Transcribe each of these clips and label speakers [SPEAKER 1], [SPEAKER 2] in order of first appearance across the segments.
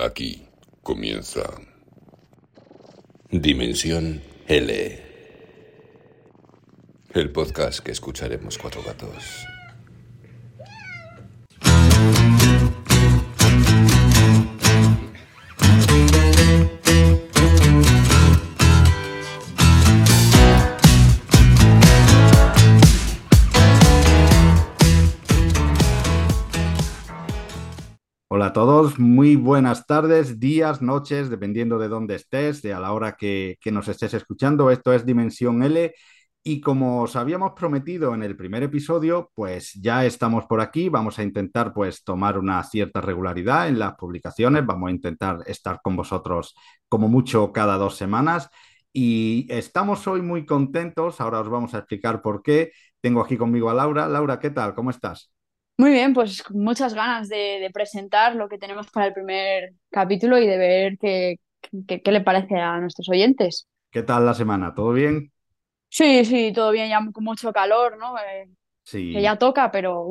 [SPEAKER 1] Aquí comienza Dimensión L. El podcast que escucharemos cuatro gatos.
[SPEAKER 2] Muy buenas tardes, días, noches, dependiendo de dónde estés, de a la hora que, que nos estés escuchando. Esto es Dimensión L y como os habíamos prometido en el primer episodio, pues ya estamos por aquí. Vamos a intentar pues tomar una cierta regularidad en las publicaciones. Vamos a intentar estar con vosotros como mucho cada dos semanas. Y estamos hoy muy contentos. Ahora os vamos a explicar por qué. Tengo aquí conmigo a Laura. Laura, ¿qué tal? ¿Cómo estás?
[SPEAKER 3] Muy bien, pues muchas ganas de, de presentar lo que tenemos para el primer capítulo y de ver qué, qué, qué le parece a nuestros oyentes.
[SPEAKER 2] ¿Qué tal la semana? ¿Todo bien?
[SPEAKER 3] Sí, sí, todo bien, ya con mucho calor, ¿no? Eh,
[SPEAKER 2] Sí.
[SPEAKER 3] que ya toca, pero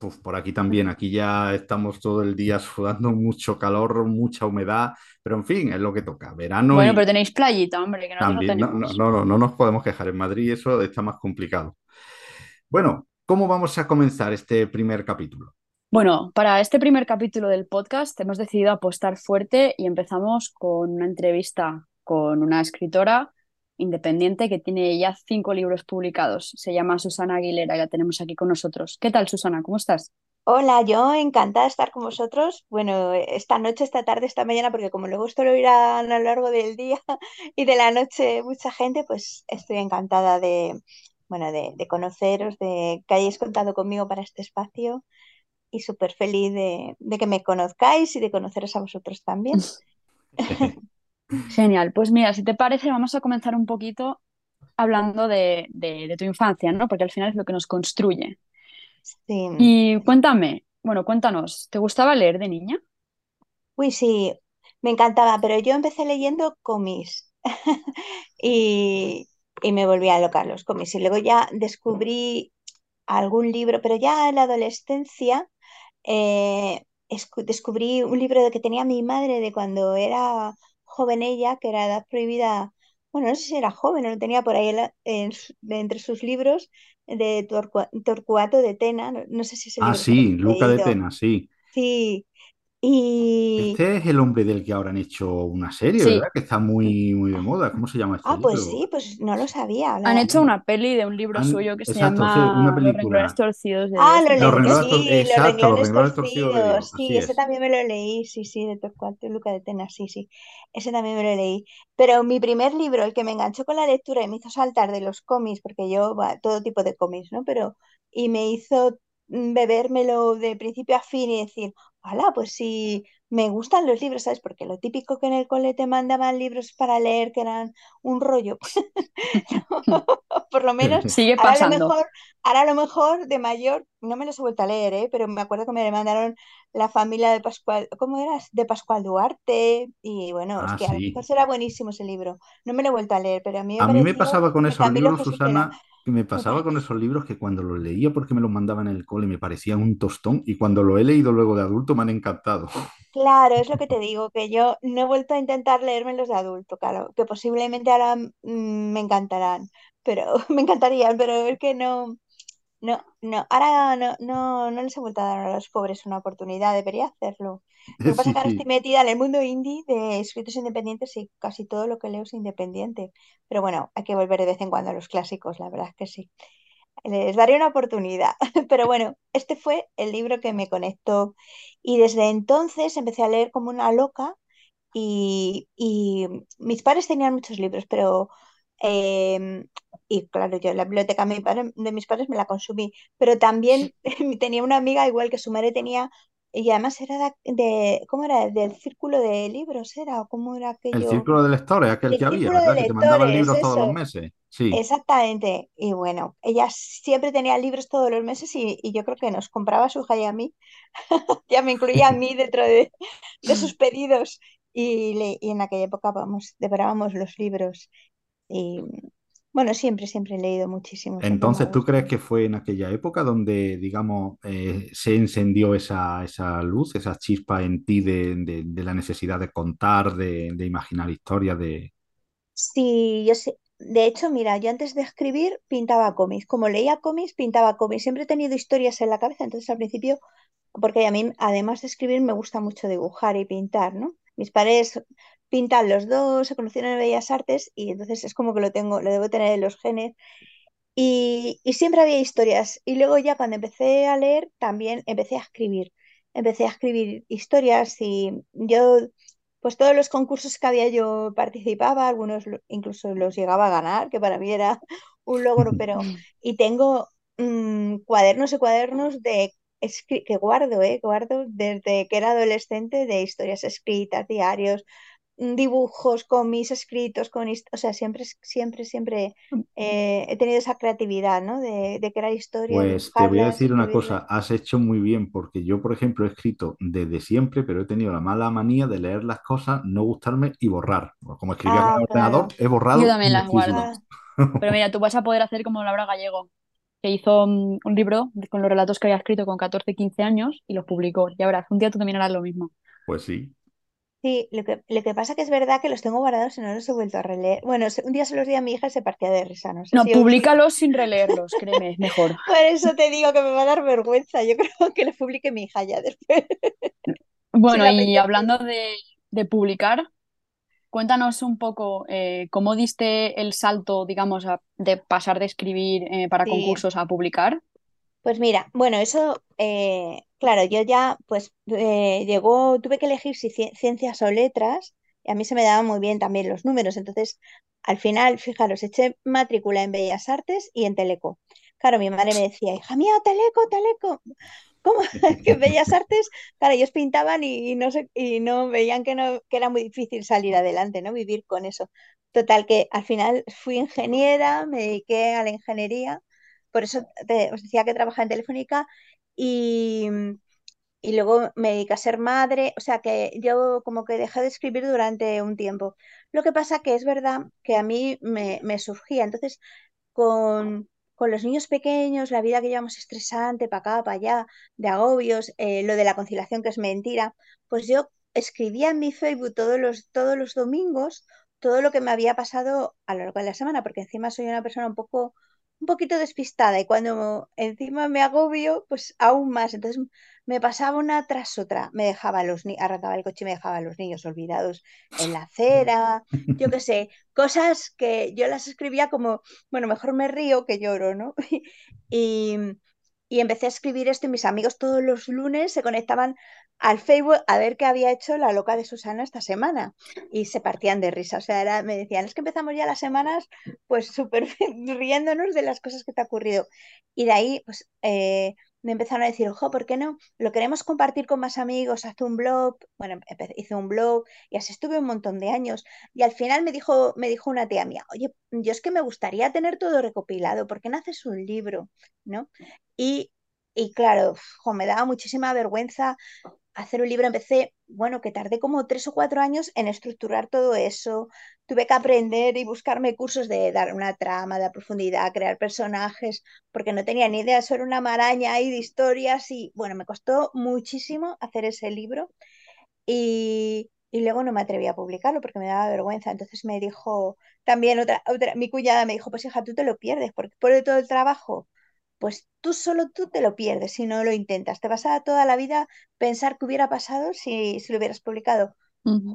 [SPEAKER 3] uf,
[SPEAKER 2] por aquí también, aquí ya estamos todo el día sudando mucho calor, mucha humedad, pero en fin, es lo que toca. Verano
[SPEAKER 3] bueno,
[SPEAKER 2] y
[SPEAKER 3] pero tenéis playita, hombre, que no
[SPEAKER 2] también, no, no,
[SPEAKER 3] tenemos.
[SPEAKER 2] no, no, no nos podemos quejar. En Madrid eso está más complicado. Bueno, ¿cómo vamos a comenzar este primer capítulo?
[SPEAKER 3] Bueno, para este primer capítulo del podcast hemos decidido apostar fuerte y empezamos con una entrevista con una escritora independiente que tiene ya cinco libros publicados. Se llama Susana Aguilera y la tenemos aquí con nosotros. ¿Qué tal, Susana? ¿Cómo estás?
[SPEAKER 4] Hola, yo encantada de estar con vosotros. Bueno, esta noche, esta tarde, esta mañana, porque como luego esto lo irán a lo largo del día y de la noche mucha gente, pues estoy encantada de, bueno, de, de conoceros, de que hayáis contado conmigo para este espacio y súper feliz de, de que me conozcáis y de conoceros a vosotros también.
[SPEAKER 3] Genial. Pues mira, si te parece, vamos a comenzar un poquito hablando de, de- de tu infancia, ¿no? Porque al final es lo que nos construye.
[SPEAKER 4] Sí.
[SPEAKER 3] Y cuéntame, bueno, cuéntanos, ¿te gustaba leer de niña?
[SPEAKER 4] Uy, sí, me encantaba, pero yo empecé leyendo cómics y, y me volví a locar los cómics. Y luego ya descubrí algún libro, pero ya en la adolescencia eh, escu- descubrí un libro que tenía mi madre de cuando era joven ella, que era Edad Prohibida. Bueno, no sé si era joven o lo tenía por ahí en en entre sus libros de Torcua- Torcuato de Tena. No, no sé si
[SPEAKER 2] Ah,
[SPEAKER 4] se lo
[SPEAKER 2] sí, Luca de. Tena, sí.
[SPEAKER 4] Sí, y
[SPEAKER 2] Este es el hombre del que ahora han hecho una serie,
[SPEAKER 3] Sí,
[SPEAKER 2] ¿verdad? Que está muy, muy de moda. ¿Cómo se llama este
[SPEAKER 4] Ah, pues
[SPEAKER 2] libro?
[SPEAKER 4] sí, pues no lo sabía.
[SPEAKER 3] han
[SPEAKER 4] la-
[SPEAKER 3] hecho una peli de un libro
[SPEAKER 2] Han-
[SPEAKER 3] suyo que se
[SPEAKER 2] exacto, sí, una
[SPEAKER 3] llama Los
[SPEAKER 2] película.
[SPEAKER 3] renglones torcidos de
[SPEAKER 4] Ah,
[SPEAKER 3] Dios,
[SPEAKER 4] los
[SPEAKER 3] me
[SPEAKER 2] Los
[SPEAKER 4] renglones, sí, los
[SPEAKER 2] exacto, los
[SPEAKER 4] renglones
[SPEAKER 2] renglones torcidos de Dios,
[SPEAKER 4] torcidos,
[SPEAKER 2] así
[SPEAKER 4] sí, ese
[SPEAKER 2] es.
[SPEAKER 4] también me lo leí, sí, sí, de Torcuato y Luca de Tena, sí, sí, ese también me lo leí. Pero mi primer libro, el que me enganchó con la lectura y me hizo saltar de los cómics, porque yo, va, todo tipo de cómics, ¿no? Pero, y me hizo mm, bebérmelo de principio a fin y decir, hola, pues sí, me gustan los libros, ¿sabes? Porque lo típico que en el cole te mandaban libros para leer que eran un rollo, por lo menos
[SPEAKER 3] Sigue
[SPEAKER 4] Ahora a lo
[SPEAKER 3] pasando.
[SPEAKER 4] mejor, ahora a lo mejor de mayor, no me los he vuelto a leer, ¿eh? Pero me acuerdo que me mandaron La familia de Pascual, ¿cómo era? De Pascual Duarte. Y bueno, es
[SPEAKER 2] Ah,
[SPEAKER 4] que a lo mejor será buenísimo ese libro. No me lo he vuelto a leer, pero a mí me
[SPEAKER 2] A mí me pasaba con esos libros. Susana, que me pasaba con esos libros que cuando los leía porque me los mandaban en el cole me parecían un tostón y cuando lo he leído luego de adulto me han encantado.
[SPEAKER 4] Claro, es lo que te digo, que yo no he vuelto a intentar leerme los de adulto, claro, que posiblemente ahora mm, me encantarán, pero me encantarían, pero es que no. No, no, ahora no, no, no les he vuelto a dar a los pobres una oportunidad, debería hacerlo. Lo que pasa es que ahora estoy metida en el mundo indie de escritos independientes y casi todo lo que leo es independiente. Pero bueno, hay que volver de vez en cuando a los clásicos, la verdad es que sí. Les daré una oportunidad. Pero bueno, este fue el libro que me conectó y desde entonces empecé a leer como una loca y, y mis padres tenían muchos libros, pero eh, y claro, yo la biblioteca de, mi padre- de mis padres me la consumí, pero también tenía una amiga igual que su madre tenía, y además era de, ¿cómo era? Del círculo de libros, ¿era? ¿O cómo era
[SPEAKER 2] El
[SPEAKER 4] aquello?
[SPEAKER 2] círculo de lectores, aquel
[SPEAKER 4] Del
[SPEAKER 2] que había, ¿verdad? Que te mandaban libros todos los
[SPEAKER 4] eso.
[SPEAKER 2] meses. Sí.
[SPEAKER 4] Exactamente. Y bueno, ella siempre tenía libros todos los meses y, y yo creo que nos compraba a su hija y a mí, ya me incluía a mí dentro de, de sus pedidos. Y, le- y en aquella época, vamos, devorábamos los libros. Y Bueno, siempre, siempre he leído muchísimo.
[SPEAKER 2] Entonces, ¿tú crees que fue en aquella época donde, digamos, eh, se encendió esa, esa luz, esa chispa en ti de, de- de la necesidad de contar, de, de imaginar historias, de...
[SPEAKER 4] Sí, yo sé. De hecho, mira, yo antes de escribir pintaba cómics. Como leía cómics, pintaba cómics. Siempre he tenido historias en la cabeza, entonces al principio, porque a mí, además de escribir, me gusta mucho dibujar y pintar, ¿no? Mis padres pintan los dos, se conocieron en Bellas Artes y entonces es como que lo tengo, lo debo tener en los genes. Y, y siempre había historias. Y luego ya cuando empecé a leer, también empecé a escribir. Empecé a escribir historias y yo, pues todos los concursos que había yo participaba, algunos incluso los llegaba a ganar, que para mí era un logro, pero... Y tengo mm, cuadernos y cuadernos de que guardo, ¿eh? Guardo desde que era adolescente de historias escritas, diarios, mm, dibujos, cómics escritos, con o sea, siempre, siempre, siempre eh, he tenido esa creatividad, ¿no? De, de crear historias,
[SPEAKER 2] Pues te voy a decir una cosa, has hecho muy bien, porque yo, por ejemplo, he escrito desde siempre, pero he tenido la mala manía de leer las cosas, no gustarme y borrar. Como escribía con
[SPEAKER 4] Ah,
[SPEAKER 2] el ordenador, he
[SPEAKER 3] Yo
[SPEAKER 2] borrado
[SPEAKER 3] también las guardo.
[SPEAKER 4] Ah,
[SPEAKER 3] Pero mira, tú vas a poder hacer como Laura Gallego, que hizo mm, un libro con los relatos que había escrito con 14, 15 años y los publicó. Y ahora, un día tú también harás lo mismo.
[SPEAKER 2] Pues sí.
[SPEAKER 4] Sí, lo que, lo que pasa que es verdad que los tengo guardados y no los he vuelto a releer. Bueno, un día se los di a mi hija y se partía de risa, no sé
[SPEAKER 3] No,
[SPEAKER 4] si
[SPEAKER 3] públicalos sin releerlos, créeme, es mejor.
[SPEAKER 4] Por eso te digo que me va a dar vergüenza. Yo creo que los publique mi hija ya después.
[SPEAKER 3] Bueno, y hablando de, de publicar, cuéntanos un poco eh, cómo diste el salto, digamos, a- de pasar de escribir eh, para
[SPEAKER 4] Sí.
[SPEAKER 3] concursos a publicar.
[SPEAKER 4] Pues mira, bueno, eso, eh, claro, yo ya, pues eh, llegó, tuve que elegir si ci- ciencias o letras, y a mí se me daban muy bien también los números, entonces al final, fijaros, eché matrícula en Bellas Artes y en Teleco. Claro, mi madre me decía, hija mía, Teleco, Teleco, ¿cómo? Que Bellas Artes, claro, ellos pintaban y, no y no veían que no, que era muy difícil salir adelante, ¿no? Vivir con eso. Total, que al final fui ingeniera, me dediqué a la ingeniería por eso te- os decía que trabajaba en Telefónica y, y luego me dediqué a ser madre, o sea que yo como que dejé de escribir durante un tiempo. Lo que pasa que es verdad que a mí me, me surgía, entonces con, con los niños pequeños, la vida que llevamos estresante, para acá, para allá, de agobios, eh, lo de la conciliación que es mentira, pues yo escribía en mi Facebook todos los, todos los domingos todo lo que me había pasado a lo largo de la semana, porque encima soy una persona un poco, un poquito despistada y cuando encima me agobio, pues aún más. Entonces me pasaba una tras otra, me dejaba los ni arrancaba el coche y me dejaba los niños olvidados en la acera, yo qué sé, cosas que yo las escribía como bueno, mejor me río que lloro, ¿no? Y, y empecé a escribir esto y mis amigos todos los lunes se conectaban al Facebook a ver qué había hecho la loca de Susana esta semana y se partían de risa. O sea, era- me decían, es que empezamos ya las semanas pues súper riéndonos de las cosas que te ha ocurrido. Y de ahí, pues, eh, me empezaron a decir, ojo, ¿por qué no? Lo queremos compartir con más amigos, haz un blog. Bueno, hice un blog y así estuve un montón de años. Y al final me dijo, me dijo una tía mía, oye, yo es que me gustaría tener todo recopilado, ¿por qué no haces un libro? ¿No? Y, y claro, me daba muchísima vergüenza hacer un libro. Empecé, bueno, que tardé como tres o cuatro años en estructurar todo eso. Tuve que aprender y buscarme cursos de dar una trama, de profundidad, crear personajes, porque no tenía ni idea, eso era una maraña ahí de historias y bueno, me costó muchísimo hacer ese libro y, y luego no me atreví a publicarlo porque me daba vergüenza. Entonces me dijo, también otra, otra, mi cuñada me dijo, pues hija, tú te lo pierdes porque por todo el trabajo, pues tú solo tú te lo pierdes si no lo intentas. Te vas a toda la vida pensar qué hubiera pasado si, si lo hubieras publicado.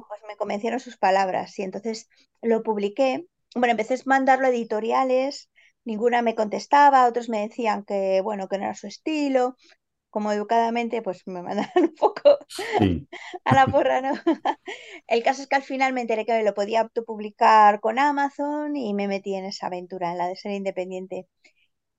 [SPEAKER 4] Pues me convencieron sus palabras y entonces lo publiqué. Bueno, empecé a mandarlo a editoriales, ninguna me contestaba, otros me decían que, bueno, que no era su estilo. Como educadamente, pues me mandaron un poco
[SPEAKER 2] Sí.
[SPEAKER 4] a la porra, ¿no? El caso es que al final me enteré que lo podía autopublicar con Amazon y me metí en esa aventura, en la de ser independiente.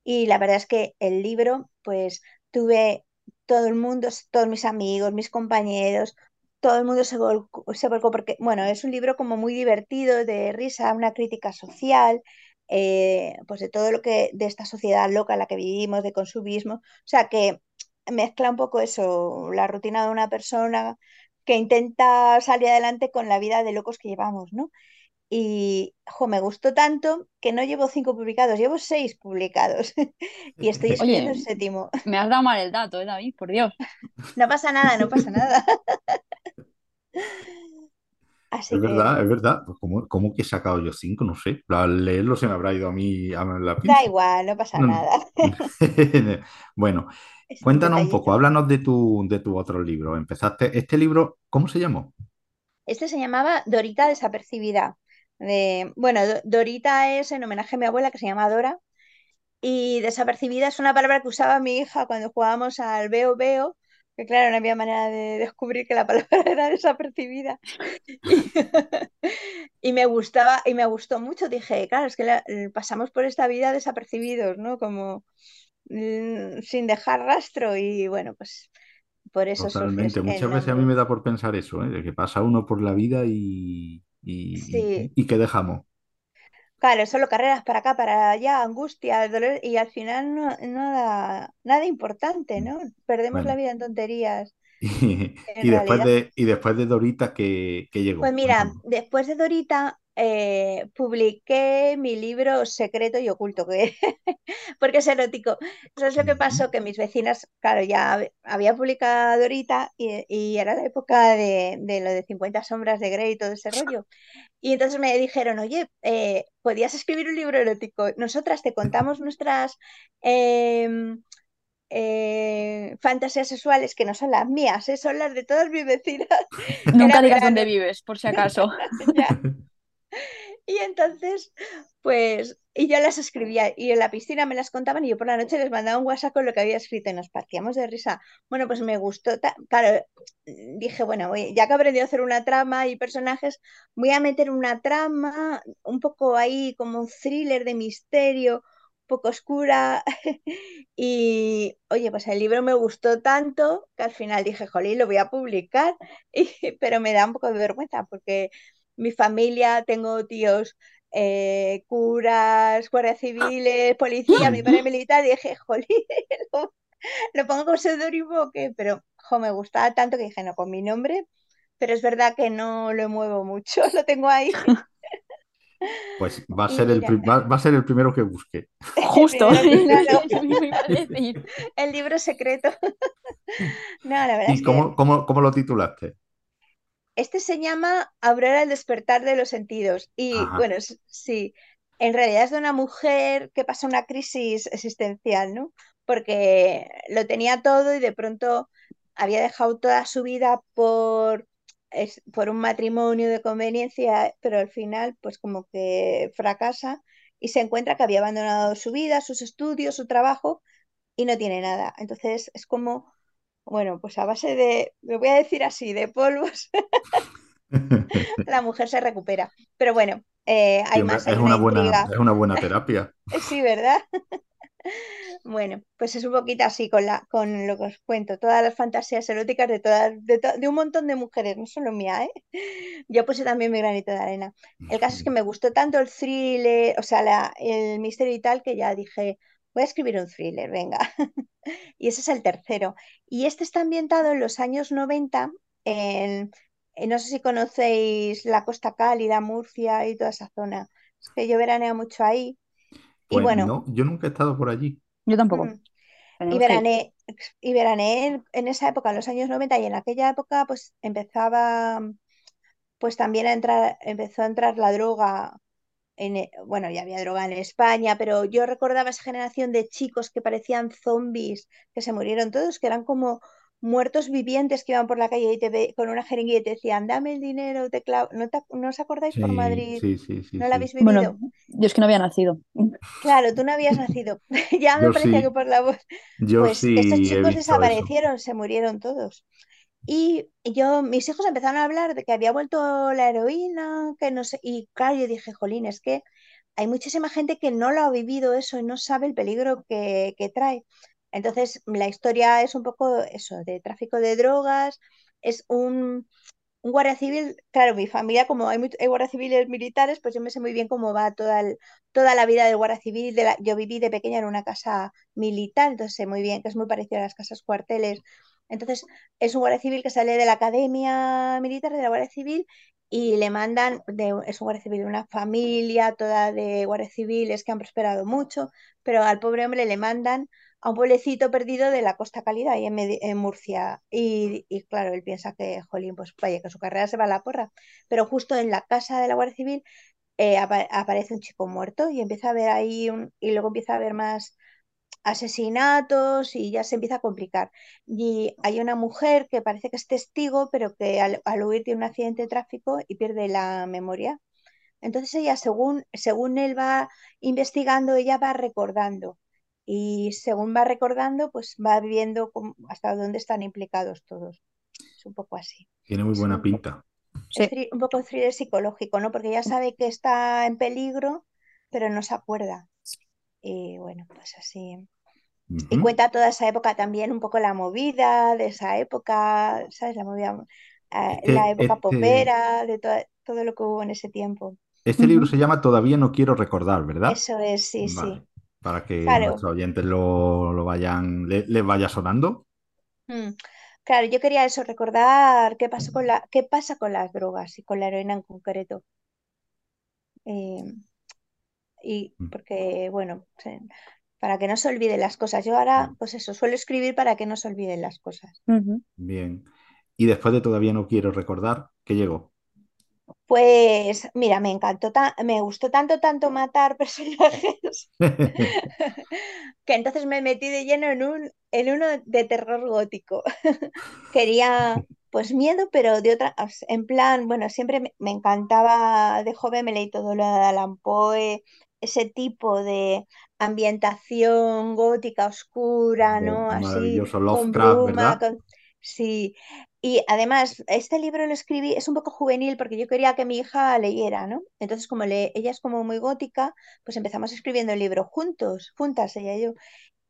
[SPEAKER 4] Y la verdad es que el libro, pues tuve todo el mundo, todos mis amigos, mis compañeros, todo el mundo se volcó, se volcó porque, bueno, es un libro como muy divertido, de risa, una crítica social, eh, pues de todo lo que, de esta sociedad loca en la que vivimos, de consumismo. O sea que mezcla un poco eso, la rutina de una persona que intenta salir adelante con la vida de locos que llevamos, ¿no? Y jo, me gustó tanto que no llevo cinco publicados, llevo seis publicados y estoy escribiendo
[SPEAKER 3] Oye,
[SPEAKER 4] el séptimo.
[SPEAKER 3] me has dado mal el dato, ¿eh, David? Por Dios.
[SPEAKER 4] No pasa nada, no pasa nada. Así
[SPEAKER 2] Es
[SPEAKER 4] que
[SPEAKER 2] verdad, es verdad. Pues ¿cómo, cómo que he sacado yo cinco? No sé. Al leerlo se me habrá ido a mí a la
[SPEAKER 4] da
[SPEAKER 2] pinza.
[SPEAKER 4] igual, no pasa
[SPEAKER 2] No.
[SPEAKER 4] nada.
[SPEAKER 2] Bueno, cuéntanos un poco, háblanos de tu, de tu otro libro. Empezaste, este libro, ¿cómo se llamó?
[SPEAKER 4] Este se llamaba Dorita desapercibida. De, bueno, Do- Dorita es en homenaje a mi abuela que se llama Dora y desapercibida es una palabra que usaba mi hija cuando jugábamos al veo veo, que claro, no había manera de descubrir que la palabra era desapercibida. Y, me gustaba y me gustó mucho. Dije, claro, es que la- pasamos por esta vida desapercibidos, ¿no? Como mm, sin dejar rastro y bueno, pues por eso
[SPEAKER 2] Totalmente. Muchas veces a mí me da por pensar eso, ¿eh? De que pasa uno por la vida y, y,
[SPEAKER 4] Sí,
[SPEAKER 2] y, y que dejamos.
[SPEAKER 4] Claro, solo carreras para acá, para allá, angustia, dolor, y al final no, nada, nada importante, ¿no? Perdemos la vida en tonterías,
[SPEAKER 2] y,
[SPEAKER 4] en
[SPEAKER 2] y después de, y después de Dorita, ¿qué, qué
[SPEAKER 4] Pues
[SPEAKER 2] llegó?
[SPEAKER 4] mira,
[SPEAKER 2] Cuéntanos.
[SPEAKER 4] después de Dorita, eh, publiqué mi libro secreto y oculto, que porque es erótico. Eso es lo que pasó, que mis vecinas, claro, ya hab- había publicado Dorita y, y era la época de, de lo de 50 sombras de Grey y todo ese rollo. Y entonces me dijeron, oye, eh, ¿podías escribir un libro erótico? Nosotras te contamos nuestras em, eh, fantasías sexuales, que no son las mías, eh, son las de todas mis vecinas.
[SPEAKER 3] Nunca
[SPEAKER 4] Era
[SPEAKER 3] digas dónde vives, por si acaso.
[SPEAKER 4] ya. Y entonces, pues, y yo las escribía y en la piscina me las contaban y yo por la noche les mandaba un WhatsApp con lo que había escrito y nos partíamos de risa. Bueno, pues me gustó, claro, dije, bueno, ya que he aprendido a hacer una trama y personajes, voy a meter una trama un poco ahí como un thriller de misterio, un poco oscura. Y, oye, pues el libro me gustó tanto que al final dije, jolín, lo voy a publicar, pero me da un poco de vergüenza porque mi familia, tengo tíos eh, curas, guardias civiles, policía, mi padre militar, y dije, jolín, lo, lo pongo con seudónimo o qué, pero jo, me gustaba tanto que dije, no, con mi nombre, pero es verdad que no lo muevo mucho, lo tengo ahí.
[SPEAKER 2] Pues va a ser el, va, va a ser el primero que busque.
[SPEAKER 3] Justo,
[SPEAKER 4] que, el libro secreto. No, la verdad
[SPEAKER 2] ¿Y
[SPEAKER 4] es que
[SPEAKER 2] cómo, cómo, cómo lo titulaste?
[SPEAKER 4] Este se llama Aurora el despertar de los sentidos y
[SPEAKER 2] Ajá.
[SPEAKER 4] bueno, sí, en realidad es de una mujer que pasa una crisis existencial, ¿no? Porque lo tenía todo y de pronto había dejado toda su vida por, es- por un matrimonio de conveniencia, pero al final pues como que fracasa y se encuentra que había abandonado su vida, sus estudios, su trabajo y no tiene nada. Entonces es como, bueno, pues a base de, lo voy a decir así, de polvos la mujer se recupera. Pero bueno, eh,
[SPEAKER 2] Sí,
[SPEAKER 4] hay
[SPEAKER 2] hombre,
[SPEAKER 4] más,
[SPEAKER 2] es
[SPEAKER 4] una
[SPEAKER 2] una buena, es una buena terapia.
[SPEAKER 4] Sí, ¿verdad? Bueno, pues es un poquito así con la, con lo que os cuento, todas las fantasías eróticas de todas, de, to- de un montón de mujeres, no solo mía, ¿eh? Yo puse también mi granito de arena. El caso es que me gustó tanto el thriller, o sea, la- el misterio y tal, que ya dije, voy a escribir un thriller, venga. Y ese es el tercero. Y este está ambientado en los años 90, en, en- no sé si conocéis la Costa Cálida, Murcia y toda esa zona. Es que yo veraneo mucho ahí. Y
[SPEAKER 2] Pues
[SPEAKER 4] bueno,
[SPEAKER 2] no, yo nunca he estado por allí.
[SPEAKER 3] Yo tampoco.
[SPEAKER 4] mm, y veraneé, y veraneé en, en esa época, en los años 90, y en aquella época pues empezaba pues también a entrar, empezó a entrar la droga. En, e- bueno, ya había droga en España, pero yo recordaba esa generación de chicos que parecían zombies, que se murieron todos, que eran como muertos vivientes que iban por la calle y te ve- con una jeringuilla y te decían, dame el dinero, te clavo. ¿No, te- no os acordáis por Madrid?
[SPEAKER 2] sí, sí, sí,
[SPEAKER 4] ¿No la habéis
[SPEAKER 2] sí.
[SPEAKER 3] Bueno,
[SPEAKER 4] vivido?
[SPEAKER 3] yo es que no había nacido.
[SPEAKER 4] Claro, tú no habías nacido. Ya me
[SPEAKER 2] Yo
[SPEAKER 4] parecía que por la voz.
[SPEAKER 2] yo
[SPEAKER 4] Pues estos chicos
[SPEAKER 2] eso.
[SPEAKER 4] desaparecieron, se murieron todos. Y yo, mis hijos empezaron a hablar de que había vuelto la heroína, que no sé, y claro, yo dije, jolín, es que hay muchísima gente que no lo ha vivido eso y no sabe el peligro que, que trae. Entonces, la historia es un poco eso, de tráfico de drogas, es un, un guardia civil, claro, mi familia, como hay, hay guardias civiles militares, pues yo me sé muy bien cómo va toda, toda la vida del guardia civil. De la, yo viví de pequeña en una casa militar, entonces sé muy bien que es muy parecido a las casas cuarteles. Entonces, es un guardia civil que sale de la academia militar de la Guardia Civil y le mandan, de, es un guardia civil una familia toda de guardias civiles que han prosperado mucho, pero al pobre hombre le mandan a un pueblecito perdido de la Costa Cálida, ahí en, Murcia. Y, claro, él piensa que, jolín, pues vaya, que su carrera se va a la porra. Pero justo en la casa de la Guardia Civil eh, apa aparece un chico muerto y empieza a ver ahí, un, y luego empieza a ver más asesinatos y ya se empieza a complicar. Y hay una mujer que parece que es testigo, pero que al, al huir tiene un accidente de tráfico y pierde la memoria. Entonces ella, según, según él va investigando, ella va recordando. Y según va recordando, pues va viendo hasta dónde están implicados todos. Es un poco así.
[SPEAKER 2] Tiene muy buena pinta.
[SPEAKER 4] Sí. un poco thriller psicológico, ¿no? Porque ella sabe que está en peligro, pero no se acuerda. Y bueno, pues así. Uh -huh. Y cuenta toda esa época también, un poco la movida de esa época, ¿sabes? La movida, eh, este, la época este... popera, de to todo lo que hubo en ese tiempo.
[SPEAKER 2] Este libro se llama Todavía no quiero recordar, ¿verdad?
[SPEAKER 4] Eso es, sí,
[SPEAKER 2] vale.
[SPEAKER 4] sí.
[SPEAKER 2] Para que claro. nuestros oyentes lo, lo vayan, les le vaya sonando.
[SPEAKER 4] Mm. Claro, yo quería eso, recordar qué, pasó con la, qué pasa con las drogas y con la heroína en concreto. Eh, y
[SPEAKER 2] Mm.
[SPEAKER 4] porque, bueno, para que no se olviden las cosas. Yo ahora, pues eso, suelo escribir para que no se olviden las cosas.
[SPEAKER 3] Uh -huh.
[SPEAKER 2] Bien. Y después de Todavía no quiero recordar, ¿qué llegó?
[SPEAKER 4] Pues mira, me encantó, me gustó tanto, tanto matar personajes que entonces me metí de lleno en, un, en uno de terror gótico. Quería pues miedo, pero de otra, en plan, bueno, siempre me, me encantaba de joven, me leí todo lo de Alan Poe, ese tipo de ambientación gótica oscura, ¿no? Así,
[SPEAKER 2] Lovecraft,
[SPEAKER 4] con bruma,
[SPEAKER 2] ¿verdad?
[SPEAKER 4] con... Sí, y además, este libro lo escribí, es un poco juvenil porque yo quería que mi hija leyera, ¿no? Entonces, como le, ella es como muy gótica, pues empezamos escribiendo el libro juntos, juntas, ella y yo.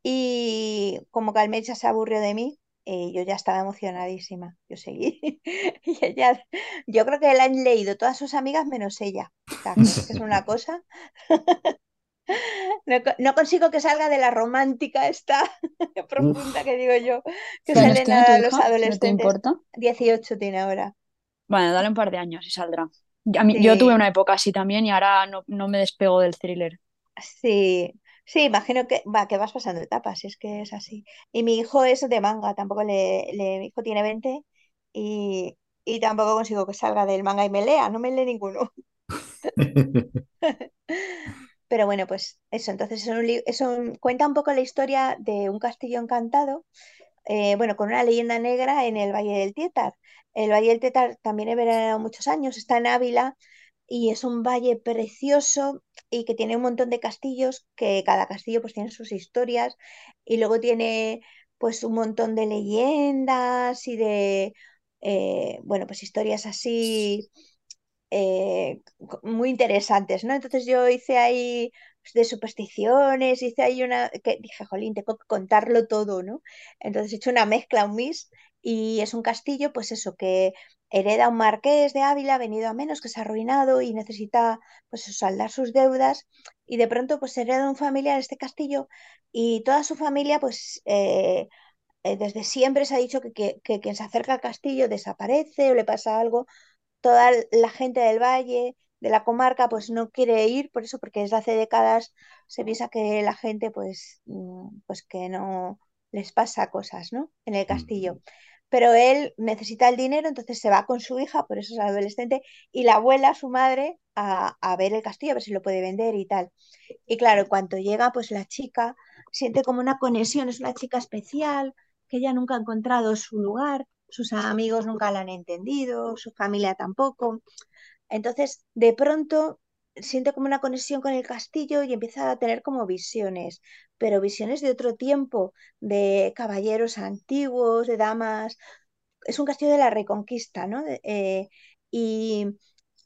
[SPEAKER 4] Y como que Almeida se aburrió de mí, eh, yo ya estaba emocionadísima, yo seguí. y ella, yo creo que la han leído todas sus amigas menos ella. O sea, que es una cosa. No, no, consigo que salga de la romántica esta profunda que digo yo, que salen a los adolescentes.
[SPEAKER 3] ¿No te importa?
[SPEAKER 4] 18 tiene ahora.
[SPEAKER 3] Bueno, dale un par de años y saldrá. A mí, sí. Yo tuve una época así también y ahora no, no, me despego del thriller.
[SPEAKER 4] Sí, sí, imagino que, va, que vas pasando etapas, es que es así. Y mi hijo es de manga, tampoco le, le mi hijo tiene 20 y, y tampoco consigo que salga del manga y me lea, no me lee ninguno. Pero bueno, pues eso, entonces es un, es un, cuenta un poco la historia de un castillo encantado, eh, bueno, con una leyenda negra en el Valle del Tétar. El Valle del Tétar también he venerado muchos años, está en Ávila y es un valle precioso y que tiene un montón de castillos, que cada castillo pues tiene sus historias y luego tiene pues un montón de leyendas y de, eh, bueno, pues historias así eh, muy interesantes, ¿no? Entonces yo hice ahí pues, de supersticiones, hice ahí una, que dije, jolín, tengo que contarlo todo, ¿no? Entonces he hecho una mezcla, un mix, y es un castillo, pues eso, que hereda un marqués de Ávila, venido a menos, que se ha arruinado y necesita, pues saldar sus deudas, y de pronto, pues hereda un familiar este castillo, y toda su familia, pues... Eh, desde siempre se ha dicho que, que, que quien se acerca al castillo desaparece o le pasa algo, toda la gente del valle, de la comarca, pues no quiere ir, por eso, porque desde hace décadas se piensa que la gente, pues, pues que no les pasa cosas, ¿no? En el castillo. Pero él necesita el dinero, entonces se va con su hija, por eso es adolescente, y la abuela, su madre, a, a ver el castillo, a ver si lo puede vender y tal. Y claro, en cuanto llega, pues la chica siente como una conexión, es una chica especial, que ella nunca ha encontrado su lugar, sus amigos nunca la han entendido, su familia tampoco. Entonces, de pronto, siente como una conexión con el castillo y empieza a tener como visiones, pero visiones de otro tiempo, de caballeros antiguos, de damas. Es un castillo de la Reconquista, ¿no? Eh, y,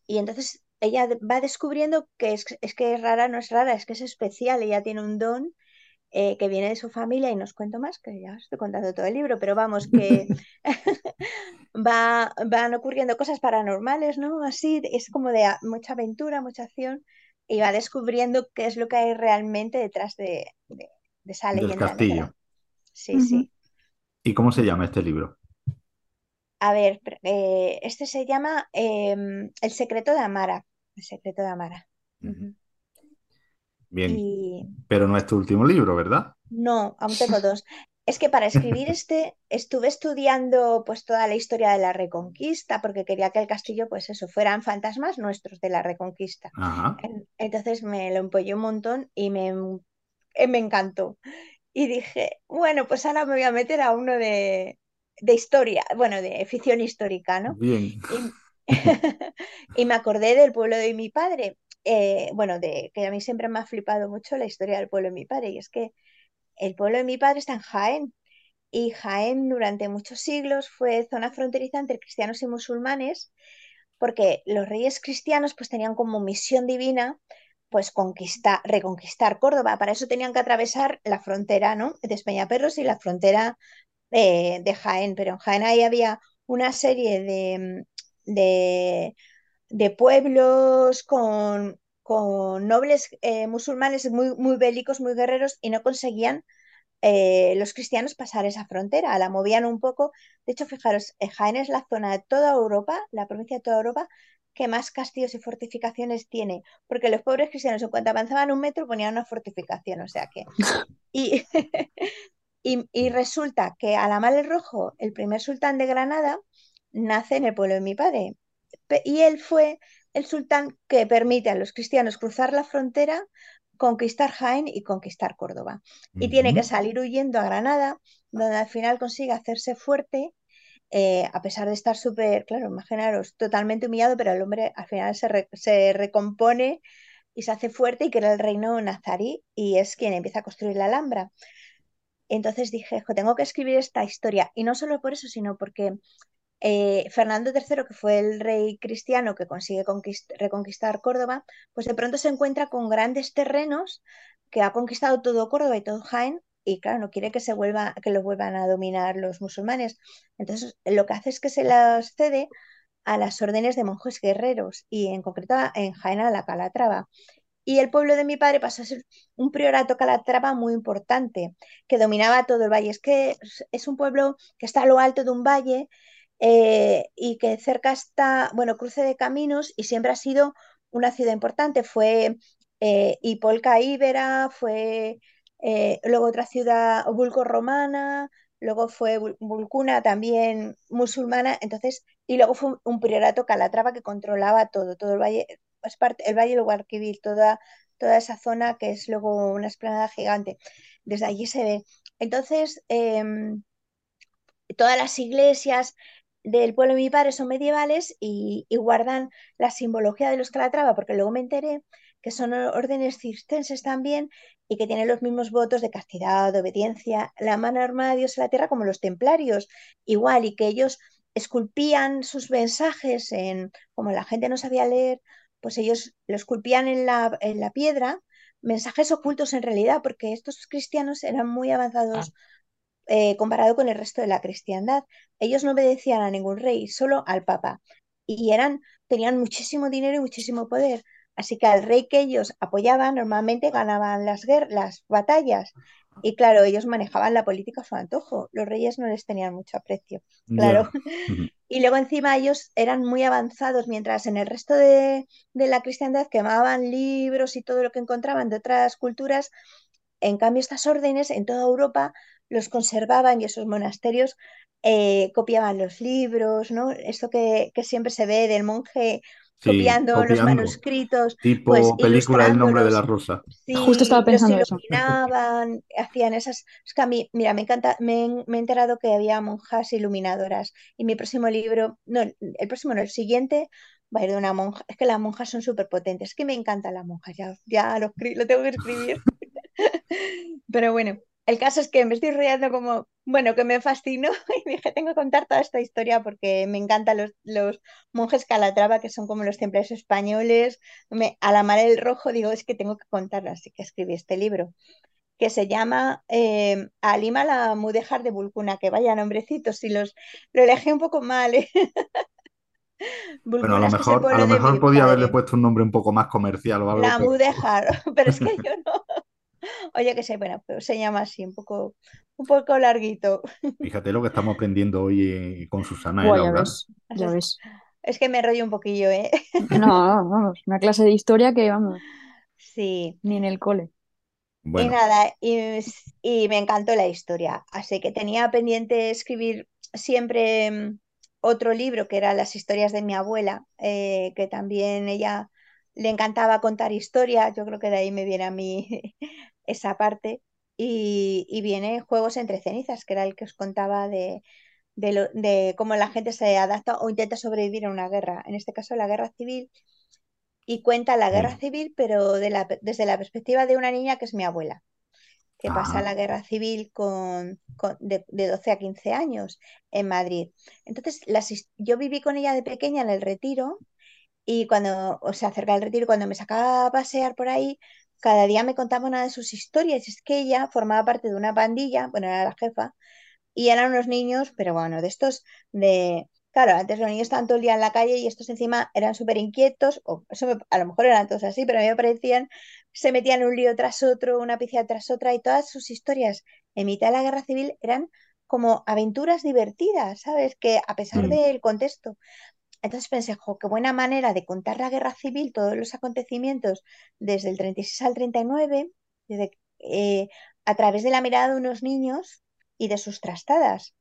[SPEAKER 4] y, entonces ella va descubriendo que es, es que es rara, no es rara, es que es especial, ella tiene un don eh, que viene de su familia y nos cuento más, que ya estoy contando todo el libro, pero vamos, que va, van ocurriendo cosas paranormales, ¿no? Así, es como de mucha aventura, mucha acción, y va descubriendo qué es lo que hay realmente detrás de, de, de esa leyenda.
[SPEAKER 2] Del castillo.
[SPEAKER 4] Negra. Sí, uh -huh. sí.
[SPEAKER 2] ¿Y cómo se llama este libro?
[SPEAKER 4] a ver, eh, este se llama em, El secreto de Amara. El secreto de Amara.
[SPEAKER 2] Bien. Pero no es tu último libro, ¿verdad?
[SPEAKER 4] No, aún tengo dos. Es que para escribir este estuve estudiando pues toda la historia de la Reconquista porque quería que el castillo pues eso fueran fantasmas nuestros de la Reconquista. Entonces me lo empollé un montón y me, eh, me encantó. Y dije, bueno, pues ahora me voy a meter a uno de, de historia, bueno, de ficción histórica, ¿no?
[SPEAKER 2] Bien.
[SPEAKER 4] Y, me acordé del pueblo de mi padre, eh, bueno, de que a mí siempre me ha flipado mucho la historia del pueblo de mi padre, y es que el pueblo de mi padre está en Jaén, y Jaén durante muchos siglos fue zona fronteriza entre cristianos y musulmanes, porque los reyes cristianos pues tenían como misión divina pues conquistar, reconquistar Córdoba. Para eso tenían que atravesar la frontera ¿no? de Espeñaperros y la frontera de, Jaén, pero en Jaén ahí había una serie de, pueblos con, con nobles eh, musulmanes muy, muy bélicos, muy guerreros, y no conseguían eh, los cristianos pasar esa frontera, la movían un poco. De hecho, fijaros, eh, Jaén es la zona de toda Europa, la provincia de toda Europa, que más castillos y fortificaciones tiene, porque los pobres cristianos en cuanto avanzaban un metro ponían una fortificación, o sea que... Y, y, resulta que Alamal el Rojo, el primer sultán de Granada, nace en el pueblo de mi padre. Y él fue el sultán que permite a los cristianos cruzar la frontera, conquistar Jaén y conquistar Córdoba. Y tiene que salir huyendo a Granada, donde al final consigue hacerse fuerte, eh, a pesar de estar súper, claro, imaginaros, totalmente humillado, pero el hombre al final se, se recompone y se hace fuerte y crea el reino nazarí y es quien empieza a construir la Alhambra. Entonces dije, tengo que escribir esta historia. Y no solo por eso, sino porque eh, Fernando III, que fue el rey cristiano que consigue reconquistar Córdoba, pues de pronto se encuentra con grandes terrenos que ha conquistado todo Córdoba y todo Jaén. Y claro, no quiere que se vuelva, que lo vuelvan a dominar los musulmanes. Entonces, lo que hace es que se las cede a las órdenes de monjes guerreros y en concreto en Jaén a la Calatrava y el pueblo de mi padre pasó a ser un priorato calatrava muy importante, que dominaba todo el valle. Es que es un pueblo que está a lo alto de un valle eh, y que cerca está, bueno, cruce de caminos y siempre ha sido una ciudad importante. Fue eh, Ipolca Íbera, fue eh, luego otra ciudad bulco romana, luego fue Vulcuna también musulmana, entonces, y luego fue un priorato calatrava que controlaba todo, todo el valle, es parte, el Valle del Guadalquivir, toda, toda esa zona que es luego una esplanada gigante. Desde allí se ve. Entonces, em, todas las iglesias del pueblo de mi padre son medievales y, guardan la simbología de los Calatrava, porque luego me enteré que son órdenes cistercenses también y que tienen los mismos votos de castidad, de obediencia, la mano armada de Dios en la tierra como los templarios, igual, y que ellos esculpían sus mensajes en, como la gente no sabía leer, pues ellos lo esculpían en la, en la piedra, mensajes ocultos en realidad, porque estos cristianos eran muy avanzados ah. Eh, comparado con el resto de la cristiandad. Ellos no obedecían a ningún rey, solo al papa. Y eran, tenían muchísimo dinero y muchísimo poder. Así que al rey que ellos apoyaban normalmente ganaban las, las batallas. Y claro, ellos manejaban la política a su antojo. Los reyes no les tenían mucho aprecio. Claro. y luego encima ellos eran muy avanzados, mientras en el resto de, la cristiandad quemaban libros y todo lo que encontraban de otras culturas. En cambio, estas órdenes en toda Europa los conservaban y esos monasterios eh, copiaban los libros, ¿no? Esto que, que siempre se ve del monje copiando, los manuscritos.
[SPEAKER 2] Tipo pues, película El nombre de la rosa.
[SPEAKER 3] Sí, Justo estaba pensando
[SPEAKER 4] los iluminaban, hacían esas... Es que a mí, mira, me encanta, me, he enterado que había monjas iluminadoras y mi próximo libro, no, el próximo no, el siguiente va a ir de una monja. Es que las monjas son súper potentes, es que me encantan las monjas, ya, ya lo, lo tengo que escribir. Pero bueno, el caso es que me estoy riendo como, bueno, que me fascinó y dije, tengo que contar toda esta historia porque me encantan los, los monjes Calatrava, que son como los templarios españoles. Me, a la mar el rojo digo, es que tengo que contarla, así que escribí este libro que se llama eh, Alima la Mudejar de Vulcuna, que vaya nombrecito, si los lo elegí un poco mal. ¿eh?
[SPEAKER 2] bueno, a lo mejor, a lo mejor podía haberle puesto un nombre un poco más comercial.
[SPEAKER 4] La Mudejar, pero es que yo no. Oye, que sé, bueno, pero se llama así, un poco, un poco larguito.
[SPEAKER 2] Fíjate lo que estamos aprendiendo hoy eh, con Susana y
[SPEAKER 3] Buah, ya
[SPEAKER 2] Laura.
[SPEAKER 3] ves, ya ves.
[SPEAKER 4] Es que me enrollo un poquillo, ¿eh?
[SPEAKER 3] No, vamos, una clase de historia que vamos,
[SPEAKER 4] Sí.
[SPEAKER 3] ni en el cole.
[SPEAKER 4] Y
[SPEAKER 2] Bueno,
[SPEAKER 4] nada, y, s- y me encantó la historia. Así que tenía pendiente escribir siempre mm, otro libro que era Las historias de mi abuela, eh, que también ella le encantaba contar historias. Yo creo que de ahí me viene a mí esa parte. Y, y viene Juegos entre cenizas, que era el que os contaba de, de, lo- de cómo la gente se adapta o intenta sobrevivir a una guerra. En este caso, la guerra civil y cuenta la guerra civil, pero de la- desde la perspectiva de una niña que es mi abuela, que pasa
[SPEAKER 2] Ajá.
[SPEAKER 4] la guerra civil con, con- de, de 12 a 15 años en Madrid. Entonces, las yo viví con ella de pequeña en el retiro y cuando, o sea, cerca del retiro, cuando me sacaba a pasear por ahí, cada día me contaba una de sus historias. Es que ella formaba parte de una pandilla, bueno, era la jefa, y eran unos niños, pero bueno, de estos de... Claro, antes los niños estaban todo el día en la calle y estos encima eran súper inquietos, o eso me- a lo mejor eran todos así, pero a mí me parecían, se metían un lío tras otro, una picia tras otra, y todas sus historias en mitad de la guerra civil eran como aventuras divertidas, ¿sabes? Que a pesar
[SPEAKER 2] Mm.
[SPEAKER 4] del contexto. Entonces pensé, jo, qué buena manera de contar la guerra civil, todos los acontecimientos desde el 36 al 39, desde, eh, a través de la mirada de unos niños y de sus trastadas.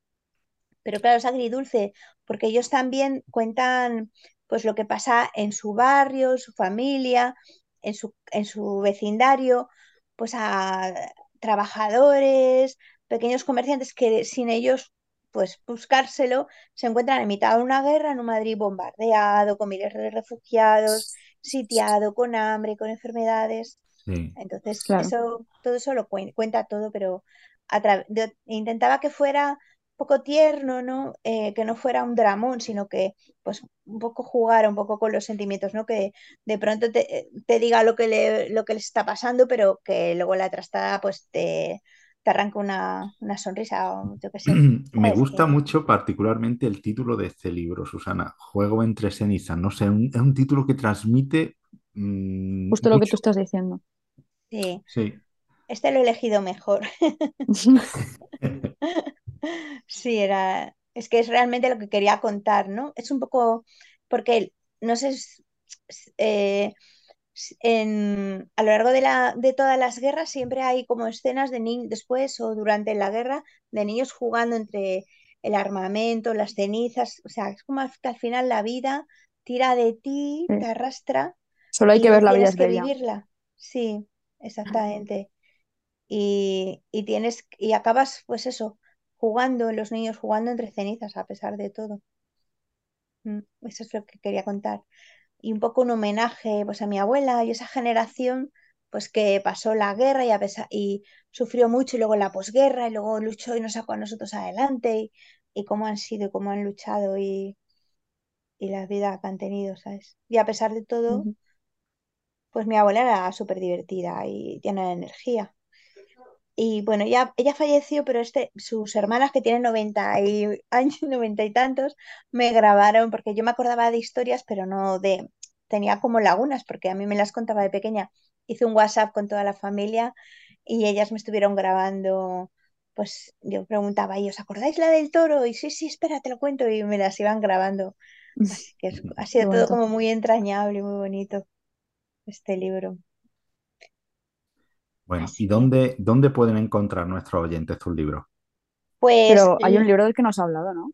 [SPEAKER 4] Pero claro, es agridulce, porque ellos también cuentan pues lo que pasa en su barrio, en su familia, en su, en su vecindario, pues a trabajadores, pequeños comerciantes que sin ellos pues buscárselo se encuentran en mitad de una guerra en un Madrid bombardeado, con miles de refugiados, sitiado, con hambre, con enfermedades.
[SPEAKER 2] Sí.
[SPEAKER 4] Entonces,
[SPEAKER 3] Claro.
[SPEAKER 4] eso, todo eso lo cuen- cuenta todo, pero a tra- de- intentaba que fuera un poco tierno, ¿no? Eh, que no fuera un dramón, sino que pues un poco jugar un poco con los sentimientos, ¿no? Que de pronto te, te diga lo que le, lo que les está pasando, pero que luego la trastada pues te, te arranca una, una sonrisa, o yo qué sé.
[SPEAKER 2] Me gusta
[SPEAKER 4] Que-
[SPEAKER 2] mucho particularmente el título de este libro, Susana, Juego entre cenizas. No sé, un- es un título que transmite mm,
[SPEAKER 3] Justo lo que tú estás diciendo.
[SPEAKER 4] sí,
[SPEAKER 2] Sí.
[SPEAKER 4] este lo he elegido mejor. Sí, era, es que es realmente lo que quería contar, ¿no? Es un poco, porque no sé, eh, en, a lo largo de, la, de todas las guerras siempre hay como escenas de niños, después o durante la guerra, de niños jugando entre el armamento, las cenizas, o sea, es como que al final la vida tira de ti,
[SPEAKER 3] Sí.
[SPEAKER 4] te arrastra
[SPEAKER 3] Solo hay que ver La vida
[SPEAKER 4] tienes
[SPEAKER 3] es
[SPEAKER 4] que
[SPEAKER 3] bella.
[SPEAKER 4] vivirla. Sí, exactamente y, y tienes y acabas pues eso, jugando, los niños jugando entre cenizas a pesar de todo. Mm, Eso es lo que quería contar. Y un poco un homenaje pues a mi abuela y esa generación pues que pasó la guerra y, a pesar, y sufrió mucho y luego la posguerra y luego luchó y nos sacó a nosotros adelante y, y cómo han sido y cómo han luchado y, y la vida que han tenido, ¿sabes? Y a pesar de todo, pues mi abuela era súper divertida y llena de energía. Y bueno, ella, ella falleció, pero este, sus hermanas que tienen 90 y, años, 90 y tantos, me grabaron, porque yo me acordaba de historias, pero no de, tenía como lagunas, porque a mí me las contaba de pequeña. Hice un WhatsApp con toda la familia y ellas me estuvieron grabando, pues yo preguntaba, ¿y os acordáis la del toro? Y sí, sí, espera, te lo cuento, y me las iban grabando. Así que es- ha sido todo como muy entrañable y muy bonito este libro.
[SPEAKER 2] Bueno,
[SPEAKER 4] Así
[SPEAKER 2] ¿y dónde, dónde pueden encontrar nuestros oyentes tus libros?
[SPEAKER 4] pues
[SPEAKER 3] Pero hay un libro del que no has hablado, ¿no?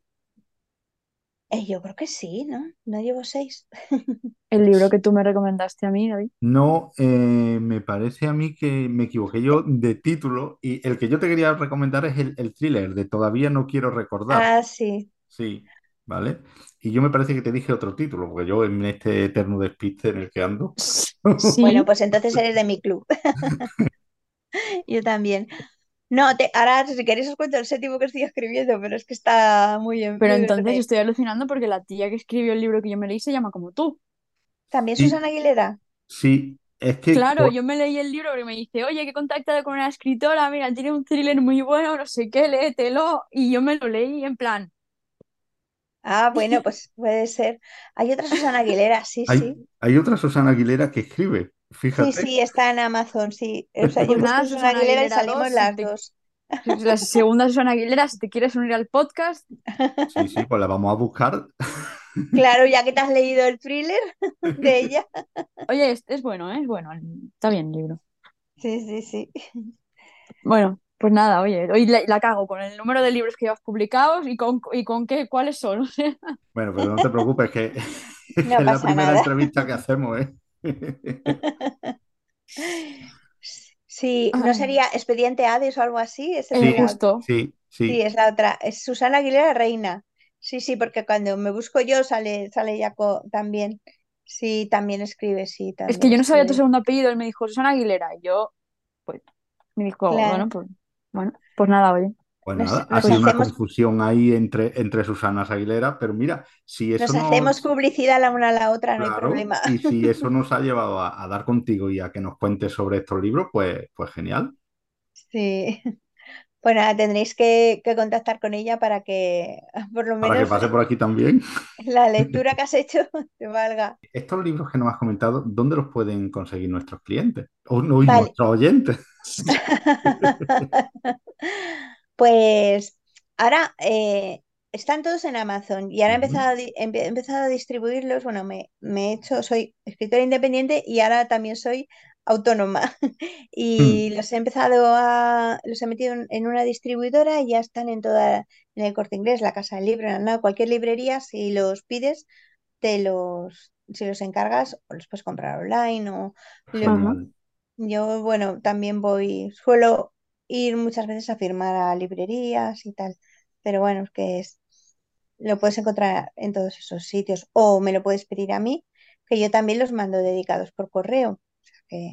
[SPEAKER 4] eh, yo creo que sí, ¿no? No llevo seis.
[SPEAKER 3] El libro que tú me recomendaste a mí, David.
[SPEAKER 2] No, eh, me parece a mí que me equivoqué yo de título y el que yo te quería recomendar es el, el thriller de Todavía no quiero recordar.
[SPEAKER 4] Ah, sí.
[SPEAKER 2] Sí, ¿vale? Y yo me parece que te dije otro título, porque yo en este eterno despiste en el que ando.
[SPEAKER 4] Bueno, pues entonces eres de mi club. Yo también. No, te, ahora si queréis os cuento el séptimo que estoy escribiendo, pero es que está muy, en-
[SPEAKER 3] pero
[SPEAKER 4] muy
[SPEAKER 3] entonces estoy alucinando porque la tía que escribió el libro que yo me leí se llama como tú.
[SPEAKER 4] También
[SPEAKER 2] Sí,
[SPEAKER 4] Susana Aguilera.
[SPEAKER 2] sí, es que
[SPEAKER 3] Claro, yo me leí el libro porque me dice, oye, que he contactado con una escritora, mira, tiene un thriller muy bueno, no sé qué, léetelo. Y yo me lo leí en plan,
[SPEAKER 4] Ah, bueno, pues puede ser. Hay otra Susana Aguilera, sí, sí.
[SPEAKER 2] hay, hay otra Susana Aguilera que escribe.
[SPEAKER 4] Sí,
[SPEAKER 2] Fíjate.
[SPEAKER 4] sí, está en Amazon, sí. O sea, yo
[SPEAKER 3] Pues
[SPEAKER 4] busco
[SPEAKER 3] nada,
[SPEAKER 4] Susana Aguilera y salimos
[SPEAKER 3] 2, si
[SPEAKER 4] las
[SPEAKER 3] te-
[SPEAKER 4] dos.
[SPEAKER 3] La segunda Susana Aguilera, si te quieres unir al podcast,
[SPEAKER 2] Sí, sí, pues la vamos a buscar.
[SPEAKER 4] Claro, ya que te has leído el thriller de ella.
[SPEAKER 3] oye, es, es bueno, ¿eh? es bueno, está bien el libro.
[SPEAKER 4] Sí, sí, sí.
[SPEAKER 3] Bueno, pues nada, oye, hoy la, la cago con el número de libros que llevas publicados y con, y con qué, cuáles son.
[SPEAKER 2] Bueno, pero no te preocupes, que,
[SPEAKER 4] No
[SPEAKER 2] es la primera
[SPEAKER 4] nada.
[SPEAKER 2] entrevista que hacemos, ¿eh?
[SPEAKER 4] Sí, ¿no sería Expediente Hades o algo así? Es la-
[SPEAKER 3] justo.
[SPEAKER 2] Sí,
[SPEAKER 4] Sí,
[SPEAKER 2] sí.
[SPEAKER 4] es la otra. Es Susana Aguilera Reina. Sí, sí, porque cuando me busco yo sale, sale ya co- también. Sí, también escribe, sí,
[SPEAKER 3] Es
[SPEAKER 4] también
[SPEAKER 3] que yo no sabía tu segundo apellido, él me dijo Susana Aguilera y yo, pues, me dijo,
[SPEAKER 4] Claro.
[SPEAKER 3] bueno, pues, bueno, pues nada, oye.
[SPEAKER 2] Pues
[SPEAKER 4] Nos-
[SPEAKER 2] ha
[SPEAKER 4] nos
[SPEAKER 2] sido una
[SPEAKER 4] hacemos-
[SPEAKER 2] confusión ahí entre, entre Susanas Aguilera, pero mira, si eso
[SPEAKER 4] Nos
[SPEAKER 2] nos-
[SPEAKER 4] hacemos publicidad la una a la otra, no hay problema.
[SPEAKER 2] y si eso nos ha llevado a, a dar contigo y a que nos cuentes sobre estos libros, pues, pues genial.
[SPEAKER 4] Sí. Pues nada, tendréis que, que contactar con ella para que por lo
[SPEAKER 2] Para que
[SPEAKER 4] menos
[SPEAKER 2] pase por aquí también.
[SPEAKER 4] la lectura que has hecho te valga.
[SPEAKER 2] Estos libros que nos has comentado, ¿dónde los pueden conseguir nuestros clientes? O no,
[SPEAKER 4] Vale.
[SPEAKER 2] nuestros oyentes.
[SPEAKER 4] Pues ahora eh, están todos en Amazon y ahora he empezado a, he empezado a distribuirlos. Bueno, me, me he hecho, soy escritora independiente y ahora también soy autónoma. Y los he empezado a, los he metido en, una distribuidora y ya están en toda, en el Corte Inglés, la Casa del Libro, en Alnao, cualquier librería, si los pides, te los, si los encargas, o los puedes comprar online o lo- yo, bueno, también voy, suelo ir muchas veces a firmar a librerías y tal, pero bueno, es que es, lo puedes encontrar en todos esos sitios o me lo puedes pedir a mí, que yo también los mando dedicados por correo. O sea que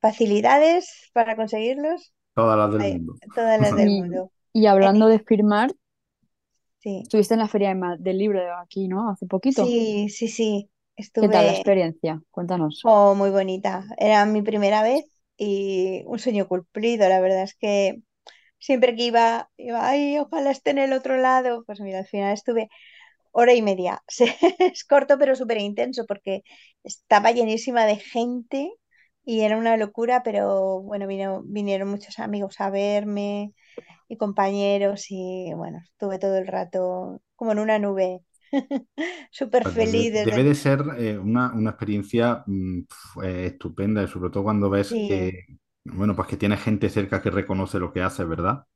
[SPEAKER 4] facilidades para conseguirlos,
[SPEAKER 2] Todas las del mundo.
[SPEAKER 4] todas las del
[SPEAKER 3] Y,
[SPEAKER 4] mundo.
[SPEAKER 3] y hablando de firmar,
[SPEAKER 4] Sí,
[SPEAKER 3] estuviste en la feria de del libro de aquí, ¿no? Hace poquito.
[SPEAKER 4] sí, sí, sí.
[SPEAKER 3] ¿Qué tal la
[SPEAKER 4] Estuve
[SPEAKER 3] experiencia? Cuéntanos.
[SPEAKER 4] oh, muy bonita. Era mi primera vez y un sueño cumplido. La verdad es que siempre que iba, iba, ay, ojalá esté en el otro lado. Pues mira, al final estuve hora y media. Es corto pero súper intenso porque estaba llenísima de gente y era una locura, pero bueno, vino, vinieron muchos amigos a verme y compañeros y bueno, estuve todo el rato como en una nube, súper
[SPEAKER 2] Pues debe,
[SPEAKER 4] feliz
[SPEAKER 2] debe de ser eh, una, una experiencia mm, pf, eh, estupenda, sobre todo cuando ves
[SPEAKER 4] Sí.
[SPEAKER 2] que, bueno, pues que tienes gente cerca que reconoce lo que haces, ¿verdad?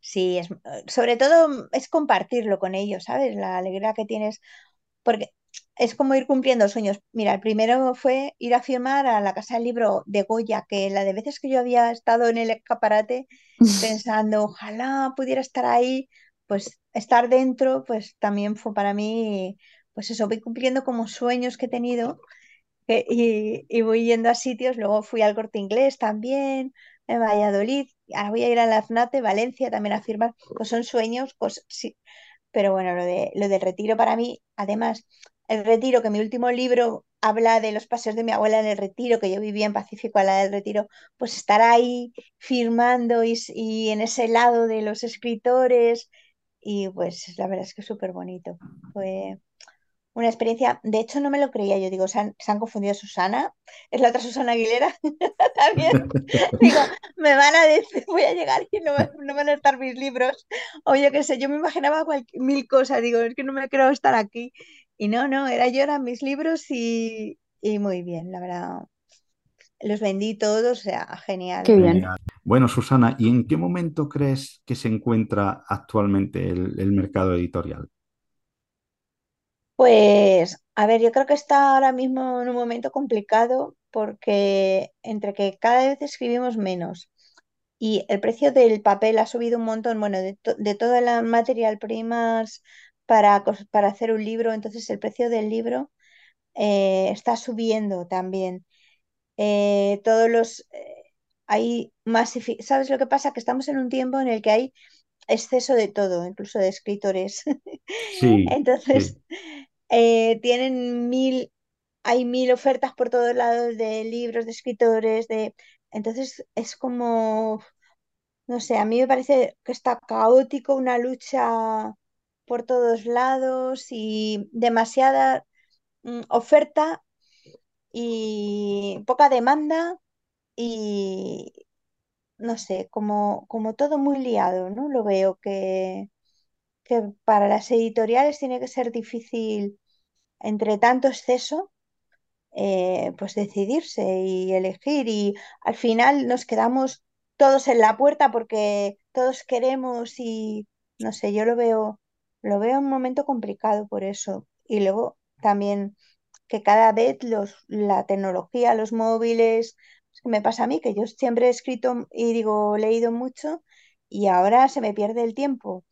[SPEAKER 4] Sí, es, sobre todo es compartirlo con ellos, ¿sabes? La alegría que tienes, porque es como ir cumpliendo sueños. Mira, el primero fue ir a firmar a la Casa del Libro de Goya, que la de veces que yo había estado en el escaparate pensando, ojalá pudiera estar ahí, pues estar dentro, pues también fue para mí, pues eso, voy cumpliendo como sueños que he tenido que- y, voy yendo a sitios, luego fui al Corte Inglés también, en Valladolid, ahora voy a ir a la FNAC Valencia también a firmar, pues son sueños, cosas, sí, pero bueno, lo de, lo del retiro para mí, además, el retiro, que mi último libro habla de los paseos de mi abuela en el retiro, que yo vivía en Pacífico al lado del retiro, pues estar ahí firmando y, y en ese lado de los escritores, y pues la verdad es que es súper bonito. Fue una experiencia, de hecho no me lo creía, yo digo, se han, se han confundido Susana, es la otra Susana Aguilera también. Digo, me van a decir, voy a llegar y no, no van a estar mis libros. O yo qué sé, yo me imaginaba cual- mil cosas, digo, es que no me creo estar aquí. Y no, no, era yo, eran mis libros y, y muy bien, la verdad. Los vendí todos, o sea, genial.
[SPEAKER 3] Qué bien.
[SPEAKER 2] Genial. Bueno, Susana, ¿y en qué momento crees que se encuentra actualmente el, el mercado editorial?
[SPEAKER 4] Pues, a ver, yo creo que está ahora mismo en un momento complicado porque entre que cada vez escribimos menos y el precio del papel ha subido un montón, bueno, de, to- de todas las material primas para, para hacer un libro, entonces el precio del libro eh, está subiendo también. Eh, todos los... eh, hay masifi- ¿Sabes lo que pasa? Que estamos en un tiempo en el que hay exceso de todo, incluso de escritores.
[SPEAKER 2] Sí,
[SPEAKER 4] Entonces,
[SPEAKER 2] sí.
[SPEAKER 4] eh, tienen mil, hay mil ofertas por todos lados de libros, de escritores, de... Entonces es como, no sé, a mí me parece que está caótico, una lucha por todos lados y demasiada mm, oferta y poca demanda y no sé, como, como todo muy liado, ¿no? Lo veo que, que para las editoriales tiene que ser difícil entre tanto exceso eh, pues decidirse y elegir y al final nos quedamos todos en la puerta porque todos queremos y no sé, yo lo veo, lo veo un momento complicado por eso. Y luego también que cada vez los, la tecnología, los móviles, es que me pasa a mí, que yo siempre he escrito y digo, leído mucho y ahora se me pierde el tiempo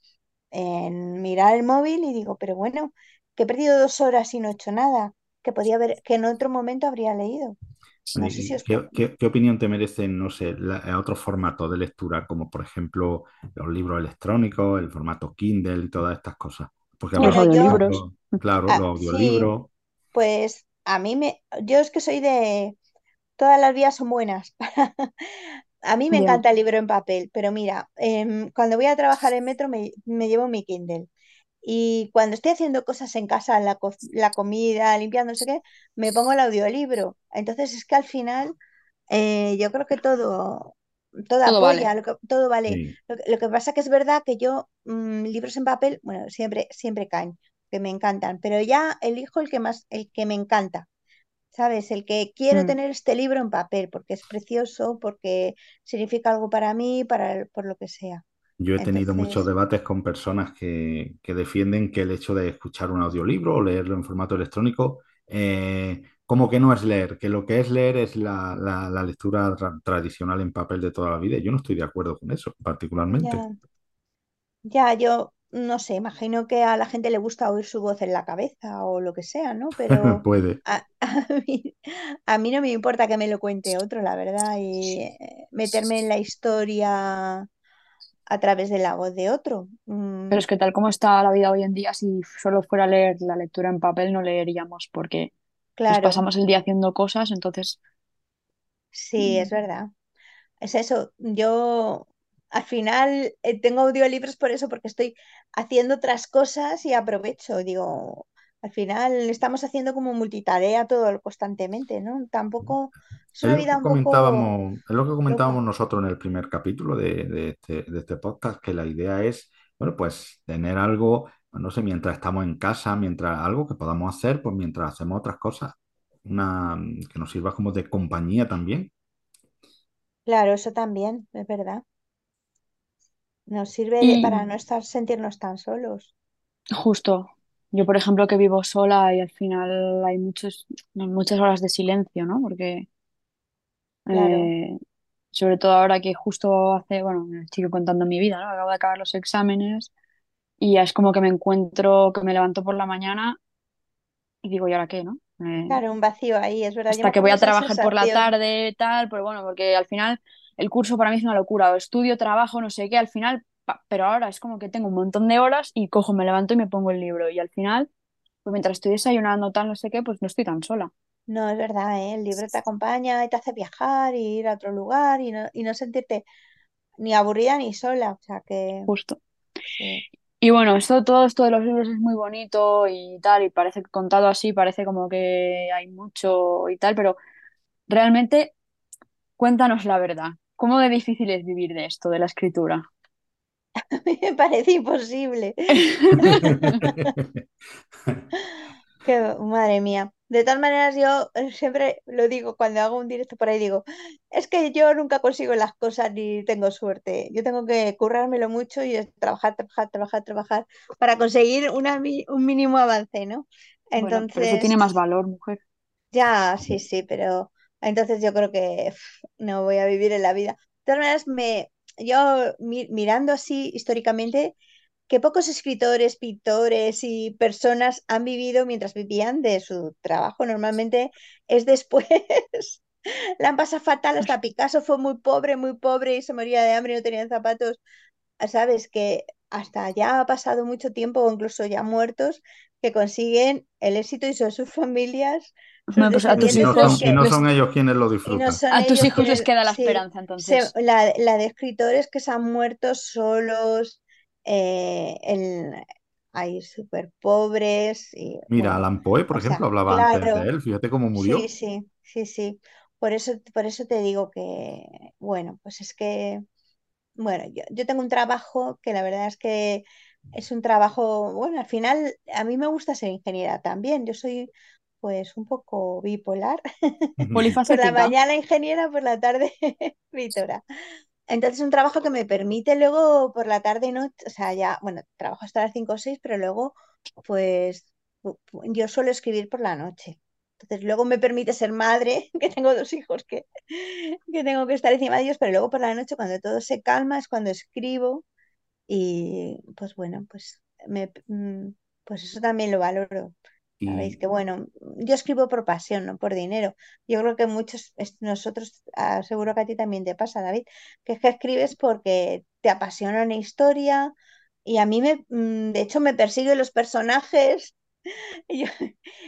[SPEAKER 4] en mirar el móvil y digo, pero bueno, que he perdido dos horas y no he hecho nada que podía haber, que en otro momento habría leído. No sé si os...
[SPEAKER 2] ¿Qué, qué, qué opinión te merecen, no sé, la, otros formatos de lectura, como por ejemplo los libros electrónicos, el formato Kindle y todas estas cosas? Porque
[SPEAKER 3] Los audiolibros.
[SPEAKER 2] Claro,
[SPEAKER 4] Ah,
[SPEAKER 2] los
[SPEAKER 4] sí. Pues a mí me, yo es que soy de, todas las vías son buenas. A mí me encanta el libro en papel, pero mira, em, cuando voy a trabajar en metro me, me llevo mi Kindle. Y cuando estoy haciendo cosas en casa, la, co- la comida, limpiando, no sé qué, me pongo el audiolibro. Entonces es que al final eh, yo creo que todo, todo
[SPEAKER 3] Todo
[SPEAKER 4] apoya,
[SPEAKER 3] vale.
[SPEAKER 4] lo que- todo vale.
[SPEAKER 2] Sí.
[SPEAKER 4] Lo, que lo que pasa que es verdad que yo mm, libros en papel, bueno, siempre, siempre caen, que me encantan, pero ya elijo el que más, el que me encanta. ¿Sabes? El que quiero
[SPEAKER 3] Mm.
[SPEAKER 4] tener este libro en papel porque es precioso, porque significa algo para mí, para el- por lo que sea.
[SPEAKER 2] Yo he tenido muchos debates con personas que, que defienden que el hecho de escuchar un audiolibro o leerlo en formato electrónico, eh, como que no es leer, que lo que es leer es la, la- la lectura tra- tradicional en papel de toda la vida. Yo no estoy de acuerdo con eso, particularmente.
[SPEAKER 4] ya, ya, yo no sé, imagino que a la gente le gusta oír su voz en la cabeza o lo que sea, ¿no? Pero
[SPEAKER 2] Puede.
[SPEAKER 4] a, a mí, a mí no me importa que me lo cuente otro, la verdad, y eh, meterme en la historia a través de la voz de otro. Mm,
[SPEAKER 3] Pero es que tal como está la vida hoy en día, si solo fuera a leer la lectura en papel, no leeríamos porque nos
[SPEAKER 4] claro,
[SPEAKER 3] pasamos el día haciendo cosas, entonces
[SPEAKER 4] sí, es verdad. Es eso, yo al final eh, tengo audiolibros por eso, porque estoy haciendo otras cosas y aprovecho. Digo, al final estamos haciendo como multitarea todo constantemente, ¿no? Tampoco es una
[SPEAKER 2] lo
[SPEAKER 4] vida
[SPEAKER 2] que
[SPEAKER 4] un poco
[SPEAKER 2] comentábamos, es lo que comentábamos nosotros en el primer capítulo de, de este, de este podcast, que la idea es, bueno, pues tener algo, no sé, mientras estamos en casa, mientras algo que podamos hacer, pues mientras hacemos otras cosas, una que nos sirva como de compañía también.
[SPEAKER 4] Claro, eso también, es verdad. Nos sirve de-
[SPEAKER 3] y
[SPEAKER 4] para no estar, sentirnos tan solos.
[SPEAKER 3] justo, yo por ejemplo que vivo sola y al final hay muchos, muchas horas de silencio, ¿no? Porque
[SPEAKER 4] Claro,
[SPEAKER 3] eh, sobre todo ahora que justo hace, bueno, me estoy contando mi vida, ¿no? Acabo de acabar los exámenes y ya es como que me encuentro, que me levanto por la mañana y digo, ¿y ahora qué, no? Eh,
[SPEAKER 4] claro, un vacío ahí, es verdad,
[SPEAKER 3] hasta que voy a trabajar por la tarde, tal, pero bueno, porque al final el curso para mí es una locura, o estudio, trabajo, no sé qué, al final, pa- pero ahora es como que tengo un montón de horas y cojo, me levanto y me pongo el libro y al final, pues mientras estoy desayunando, tal, no sé qué, pues no estoy tan sola,
[SPEAKER 4] No, es verdad, ¿eh? El libro te acompaña y te hace viajar y ir a otro lugar y no, y no sentirte ni aburrida ni sola. O sea que
[SPEAKER 3] justo.
[SPEAKER 4] sí,
[SPEAKER 3] Y bueno, esto, todo esto de los libros es muy bonito y tal, y parece que contado así, parece como que hay mucho y tal, pero realmente cuéntanos la verdad. ¿Cómo de difícil es vivir de esto, de la escritura?
[SPEAKER 4] a mí me parece imposible. Que, madre mía. De todas maneras, yo eh, siempre lo digo cuando hago un directo por ahí, digo, es que yo nunca consigo las cosas ni tengo suerte. Yo tengo que currármelo mucho y trabajar, trabajar, trabajar, trabajar para conseguir una un mínimo avance, ¿no?
[SPEAKER 3] Bueno, pero eso tiene
[SPEAKER 4] Entonces,
[SPEAKER 3] más valor, mujer.
[SPEAKER 4] Ya, sí, sí, pero entonces yo creo que no voy a vivir en la vida. De todas maneras, me, yo mi- mirando así históricamente, que pocos escritores, pintores y personas han vivido mientras vivían de su trabajo. Normalmente es después. La han pasado fatal, hasta Picasso fue muy pobre, muy pobre y se moría de hambre y no tenía zapatos. Sabes que hasta ya ha pasado mucho tiempo, o incluso ya muertos, que consiguen el éxito y son sus familias,
[SPEAKER 3] Bueno, pues a tus
[SPEAKER 2] Y no
[SPEAKER 4] descendientes los
[SPEAKER 2] son,
[SPEAKER 3] hijos
[SPEAKER 2] y no son ellos quienes lo
[SPEAKER 4] no
[SPEAKER 2] disfrutan.
[SPEAKER 3] a tus hijos les queda la
[SPEAKER 4] sí,
[SPEAKER 3] esperanza,
[SPEAKER 4] se-
[SPEAKER 3] entonces.
[SPEAKER 4] la, la de escritores que se han muerto solos, eh, en- ahí súper pobres y
[SPEAKER 2] Mira,
[SPEAKER 4] bueno,
[SPEAKER 2] Alan Poe, por ejemplo,
[SPEAKER 4] sea,
[SPEAKER 2] hablaba antes de él. Fíjate cómo
[SPEAKER 4] sí,
[SPEAKER 2] murió.
[SPEAKER 4] sí, sí, sí. Por eso, por eso te digo que, bueno, pues es que, bueno, yo, yo tengo un trabajo que la verdad es que es un trabajo, bueno, al final a mí me gusta ser ingeniera también. Yo soy pues un poco bipolar. Por la mañana ingeniera, por la tarde escritora. Entonces es un trabajo que me permite luego por la tarde y noche, o sea, ya, bueno, trabajo hasta las 5 o 6, pero luego pues pu- pu- yo suelo escribir por la noche. Entonces luego me permite ser madre, que tengo dos hijos que, que tengo que estar encima de ellos, pero luego por la noche cuando todo se calma es cuando escribo y pues bueno, pues, me, mm, pues eso también lo valoro. Sabéis que bueno, yo escribo por pasión, no por dinero. Yo creo que muchos, nosotros, ah, seguro que a ti también te pasa, David, que es que escribes porque te apasiona una historia y a mí me, mm, de hecho, me persiguen los personajes y, yo-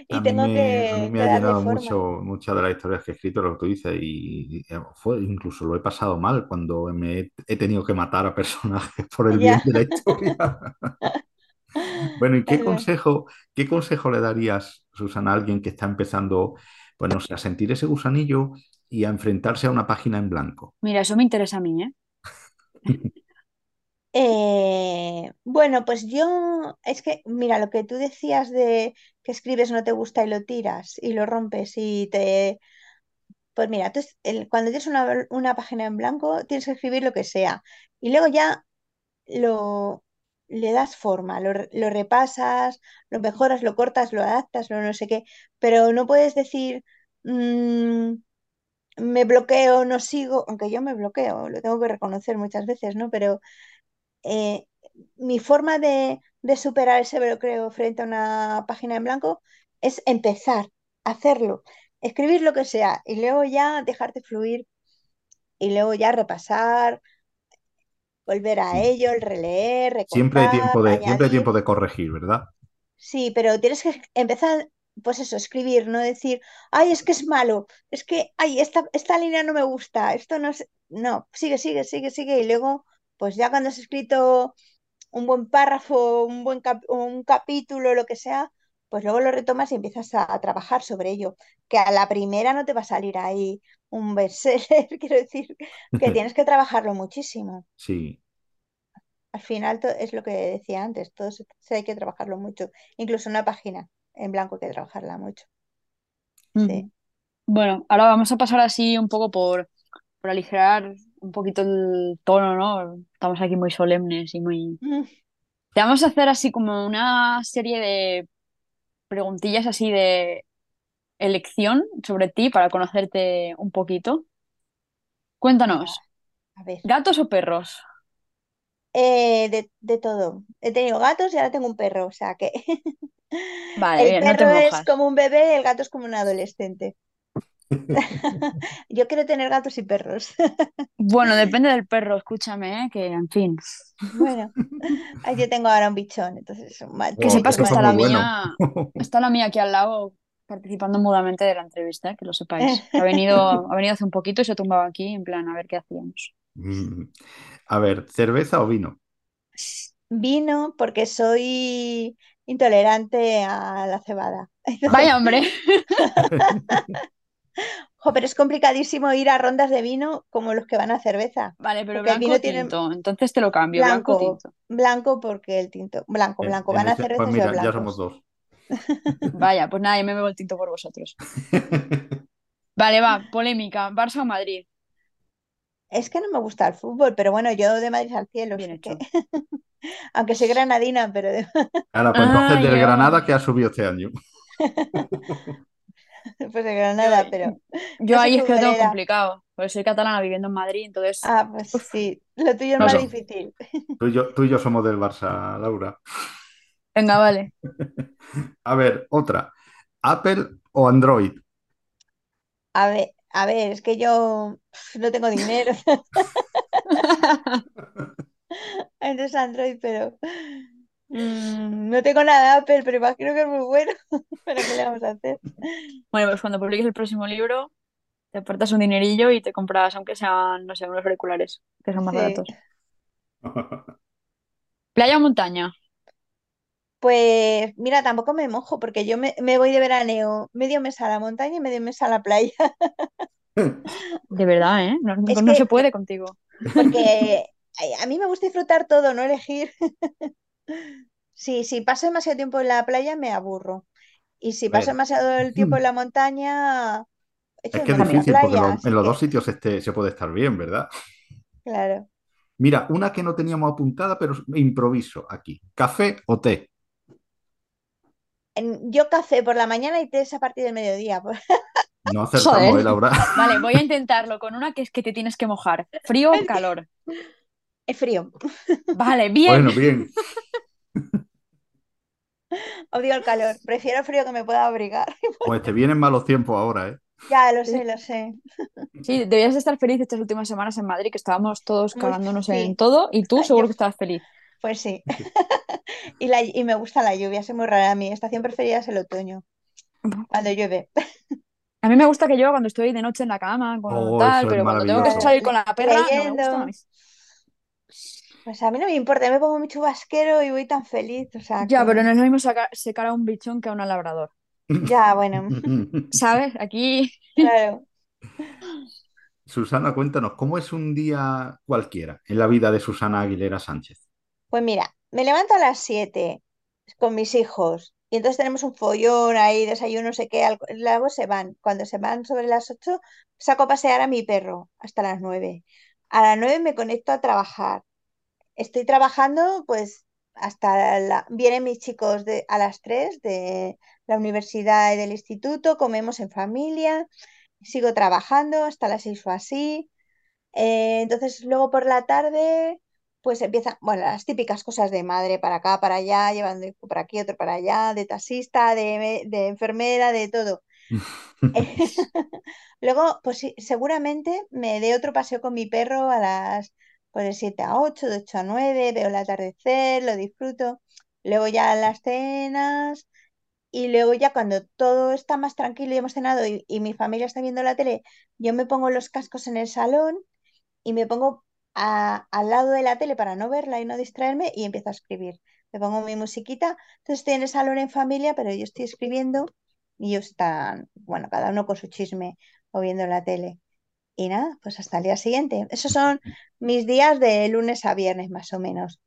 [SPEAKER 4] y tengo
[SPEAKER 2] me, a mí
[SPEAKER 4] que,
[SPEAKER 2] me
[SPEAKER 4] que
[SPEAKER 2] ha llenado mucho muchas de las historias que he escrito, lo que tú dices, y, y, eh, fue, incluso lo he pasado mal cuando me he, he tenido que matar a personajes por el bien
[SPEAKER 4] Ya,
[SPEAKER 2] de la historia. Bueno, ¿y qué consejo, qué consejo le darías, Susana, a alguien que está empezando, pues no sé, a sentir ese gusanillo y a enfrentarse a una página en blanco?
[SPEAKER 3] Mira, eso me interesa a mí, ¿eh?
[SPEAKER 4] Eh, bueno, pues yo, es que, mira, lo que tú decías de que escribes no te gusta y lo tiras y lo rompes y te... Pues mira, tú el- cuando tienes una, una página en blanco, tienes que escribir lo que sea y luego ya lo, le das forma, lo, lo repasas, lo mejoras, lo cortas, lo adaptas, lo no sé qué, pero no puedes decir, "Mm, me bloqueo, no sigo, aunque yo me bloqueo, lo tengo que reconocer muchas veces, ¿no? Pero eh, mi forma de, de superar ese bloqueo frente a una página en blanco es empezar, hacerlo, escribir lo que sea y luego ya dejarte fluir y luego ya repasar, volver a
[SPEAKER 2] Sí.
[SPEAKER 4] ello, el releer,
[SPEAKER 2] Siempre hay tiempo de, siempre hay tiempo de corregir, ¿verdad?
[SPEAKER 4] Sí, pero tienes que empezar, pues eso, escribir, no decir, ay, es que es malo, es que, ay, esta, esta línea no me gusta, esto no es... No, sigue, sigue, sigue, sigue y luego, pues ya cuando has escrito un buen párrafo, un buen cap- un capítulo, lo que sea, pues luego lo retomas y empiezas a, a trabajar sobre ello. Que a la primera no te va a salir ahí un bestseller, quiero decir, que tienes que trabajarlo muchísimo.
[SPEAKER 2] Sí.
[SPEAKER 4] Al final es lo que decía antes, todo se, se hay que trabajarlo mucho. Incluso una página en blanco hay que trabajarla mucho. Sí.
[SPEAKER 3] Bueno, ahora vamos a pasar así un poco por, por aligerar un poquito el tono, ¿no? Estamos aquí muy solemnes y muy...
[SPEAKER 4] Mm,
[SPEAKER 3] Te vamos a hacer así como una serie de preguntillas así de elección sobre ti para conocerte un poquito. Cuéntanos,
[SPEAKER 4] a ver.
[SPEAKER 3] ¿gatos o perros?
[SPEAKER 4] Eh, de, de todo. He tenido gatos y ahora tengo un perro, o sea que
[SPEAKER 3] Vale,
[SPEAKER 4] el
[SPEAKER 3] bien, no te
[SPEAKER 4] perro es como un bebé, el gato es como un adolescente. Yo quiero tener gatos y perros.
[SPEAKER 3] Bueno, depende del perro, escúchame, ¿eh? Que en fin.
[SPEAKER 4] Bueno, yo tengo ahora un bichón, entonces es un
[SPEAKER 3] Que
[SPEAKER 2] Oh,
[SPEAKER 3] sepas que está la mía, está la mía aquí al lado participando mudamente de la entrevista, ¿eh? Que lo sepáis. Ha venido, ha venido hace un poquito y se ha tumbado aquí en plan a ver qué hacíamos.
[SPEAKER 2] Mm. A ver, ¿cerveza o vino?
[SPEAKER 4] Vino porque soy intolerante a la cebada.
[SPEAKER 3] Vaya hombre.
[SPEAKER 4] jo, pero es complicadísimo ir a rondas de vino como los que van a cerveza,
[SPEAKER 3] Vale, pero
[SPEAKER 4] porque el
[SPEAKER 3] blanco
[SPEAKER 4] vino tiene
[SPEAKER 3] tinto. Entonces te lo cambio, blanco
[SPEAKER 4] blanco,
[SPEAKER 3] tinto.
[SPEAKER 4] blanco porque el tinto, blanco, blanco,
[SPEAKER 2] en
[SPEAKER 4] van a
[SPEAKER 2] ese- pues
[SPEAKER 4] cervezas y a
[SPEAKER 2] mira, ya somos dos.
[SPEAKER 3] Vaya, pues nada, yo me bebo el tinto por vosotros. Vale, va, polémica. ¿Barça o Madrid?
[SPEAKER 4] Es que no me gusta el fútbol, pero bueno, yo de Madrid al cielo,
[SPEAKER 3] Bien
[SPEAKER 4] que,
[SPEAKER 3] hecho.
[SPEAKER 4] aunque soy granadina, pero de-
[SPEAKER 2] Ahora, pues entonces
[SPEAKER 3] Ah,
[SPEAKER 2] del
[SPEAKER 3] yo.
[SPEAKER 2] Granada que ha subido este año.
[SPEAKER 4] pues de
[SPEAKER 3] Yo,
[SPEAKER 4] Granada, pero
[SPEAKER 3] yo
[SPEAKER 4] no
[SPEAKER 3] ahí es que lo tengo complicado. Porque soy catalana viviendo en Madrid, entonces.
[SPEAKER 4] Ah, pues sí, lo tuyo es más difícil.
[SPEAKER 2] tú y yo, tú y yo somos del Barça, Laura.
[SPEAKER 3] Venga, vale.
[SPEAKER 2] A ver, otra. ¿Apple o Android?
[SPEAKER 4] A ver, a ver, es que yo no tengo dinero, entonces Android, pero mm, no tengo nada de Apple, pero imagino que es muy bueno. ¿Pero qué le vamos a hacer?
[SPEAKER 3] Bueno, pues cuando publiques el próximo libro, te aportas un dinerillo y te compras, aunque sean, no sé, unos auriculares, que son más
[SPEAKER 4] Sí,
[SPEAKER 3] baratos. ¿Playa o montaña?
[SPEAKER 4] Pues mira, tampoco me mojo porque yo me, me voy de veraneo medio mes a la montaña y medio mes a la playa.
[SPEAKER 3] De verdad, ¿eh? No,
[SPEAKER 4] Es
[SPEAKER 3] no
[SPEAKER 4] que,
[SPEAKER 3] se puede contigo.
[SPEAKER 4] porque a mí me gusta disfrutar todo, no elegir. Sí, si paso demasiado tiempo en la playa me aburro. Y si paso
[SPEAKER 2] ver,
[SPEAKER 4] demasiado el tiempo en la montaña, echo
[SPEAKER 2] es
[SPEAKER 4] de
[SPEAKER 2] que es
[SPEAKER 4] menos la
[SPEAKER 2] difícil porque
[SPEAKER 4] playa.
[SPEAKER 2] lo-
[SPEAKER 4] Así
[SPEAKER 2] en los dos
[SPEAKER 4] que,
[SPEAKER 2] sitios este, se puede estar bien, ¿verdad?
[SPEAKER 4] claro.
[SPEAKER 2] Mira, una que no teníamos apuntada, pero improviso aquí. ¿Café o té?
[SPEAKER 4] En- yo café por la mañana y té es a partir del mediodía.
[SPEAKER 2] No acertamos. ¿eh, Laura?
[SPEAKER 3] Vale, voy a intentarlo con una que es que te tienes que mojar. ¿Frío o calor?
[SPEAKER 4] Es frío.
[SPEAKER 3] Vale, bien.
[SPEAKER 2] Bueno, bien.
[SPEAKER 4] Odio el calor. Prefiero frío que me pueda abrigar.
[SPEAKER 2] Pues te vienen malos tiempos ahora, ¿eh?
[SPEAKER 4] Ya, lo sé, lo sé.
[SPEAKER 3] Sí, debías de estar feliz estas últimas semanas en Madrid, que estábamos todos cagándonos en
[SPEAKER 4] sí.
[SPEAKER 3] todo y tú seguro que estabas feliz.
[SPEAKER 4] Pues sí. Y, la, y me gusta la lluvia, es muy rara. Mi estación preferida es el otoño, cuando llueve.
[SPEAKER 3] A mí me gusta que llueva cuando estoy de noche en la cama, cuando
[SPEAKER 2] Oh,
[SPEAKER 3] tal, pero cuando tengo que salir con la perra, no me gusta.
[SPEAKER 4] Pues a mí no me importa, me pongo mi chubasquero y voy tan feliz. O sea
[SPEAKER 3] Ya, pero no es lo mismo saca- secar a un bichón que a una labrador.
[SPEAKER 4] Ya, bueno,
[SPEAKER 3] ¿Sabes? Aquí.
[SPEAKER 4] claro.
[SPEAKER 2] Susana, cuéntanos, ¿cómo es un día cualquiera en la vida de Susana Aguilera Sánchez?
[SPEAKER 4] Pues mira, me levanto a las 7 con mis hijos y entonces tenemos un follón ahí, desayuno, no sé qué, luego se van. Cuando se van sobre las 8 saco a pasear a mi perro hasta las 9. A las 9 me conecto a trabajar. Estoy trabajando pues hasta. Vienen mis chicos de... a las 3 de la universidad y del instituto, comemos en familia, sigo trabajando hasta las 6 o así. Eh, entonces, luego por la tarde, pues empiezan, bueno, las típicas cosas de madre para acá, para allá, llevando hijo para aquí, otro para allá, de taxista, de, de enfermera, de todo. Luego, pues sí, seguramente me dé otro paseo con mi perro a las, pues de 7 a 8, de 8 a 9, veo el atardecer, lo disfruto. Luego ya las cenas y luego ya cuando todo está más tranquilo y hemos cenado y, y mi familia está viendo la tele, yo me pongo los cascos en el salón y me pongo a- al lado de la tele para no verla y no distraerme y empiezo a escribir. Me pongo mi musiquita, entonces estoy en el salón en familia, pero yo estoy escribiendo y ellos están, bueno, cada uno con su chisme o viendo la tele. Y nada, pues hasta el día siguiente. Esos son mis días de lunes a viernes más o menos.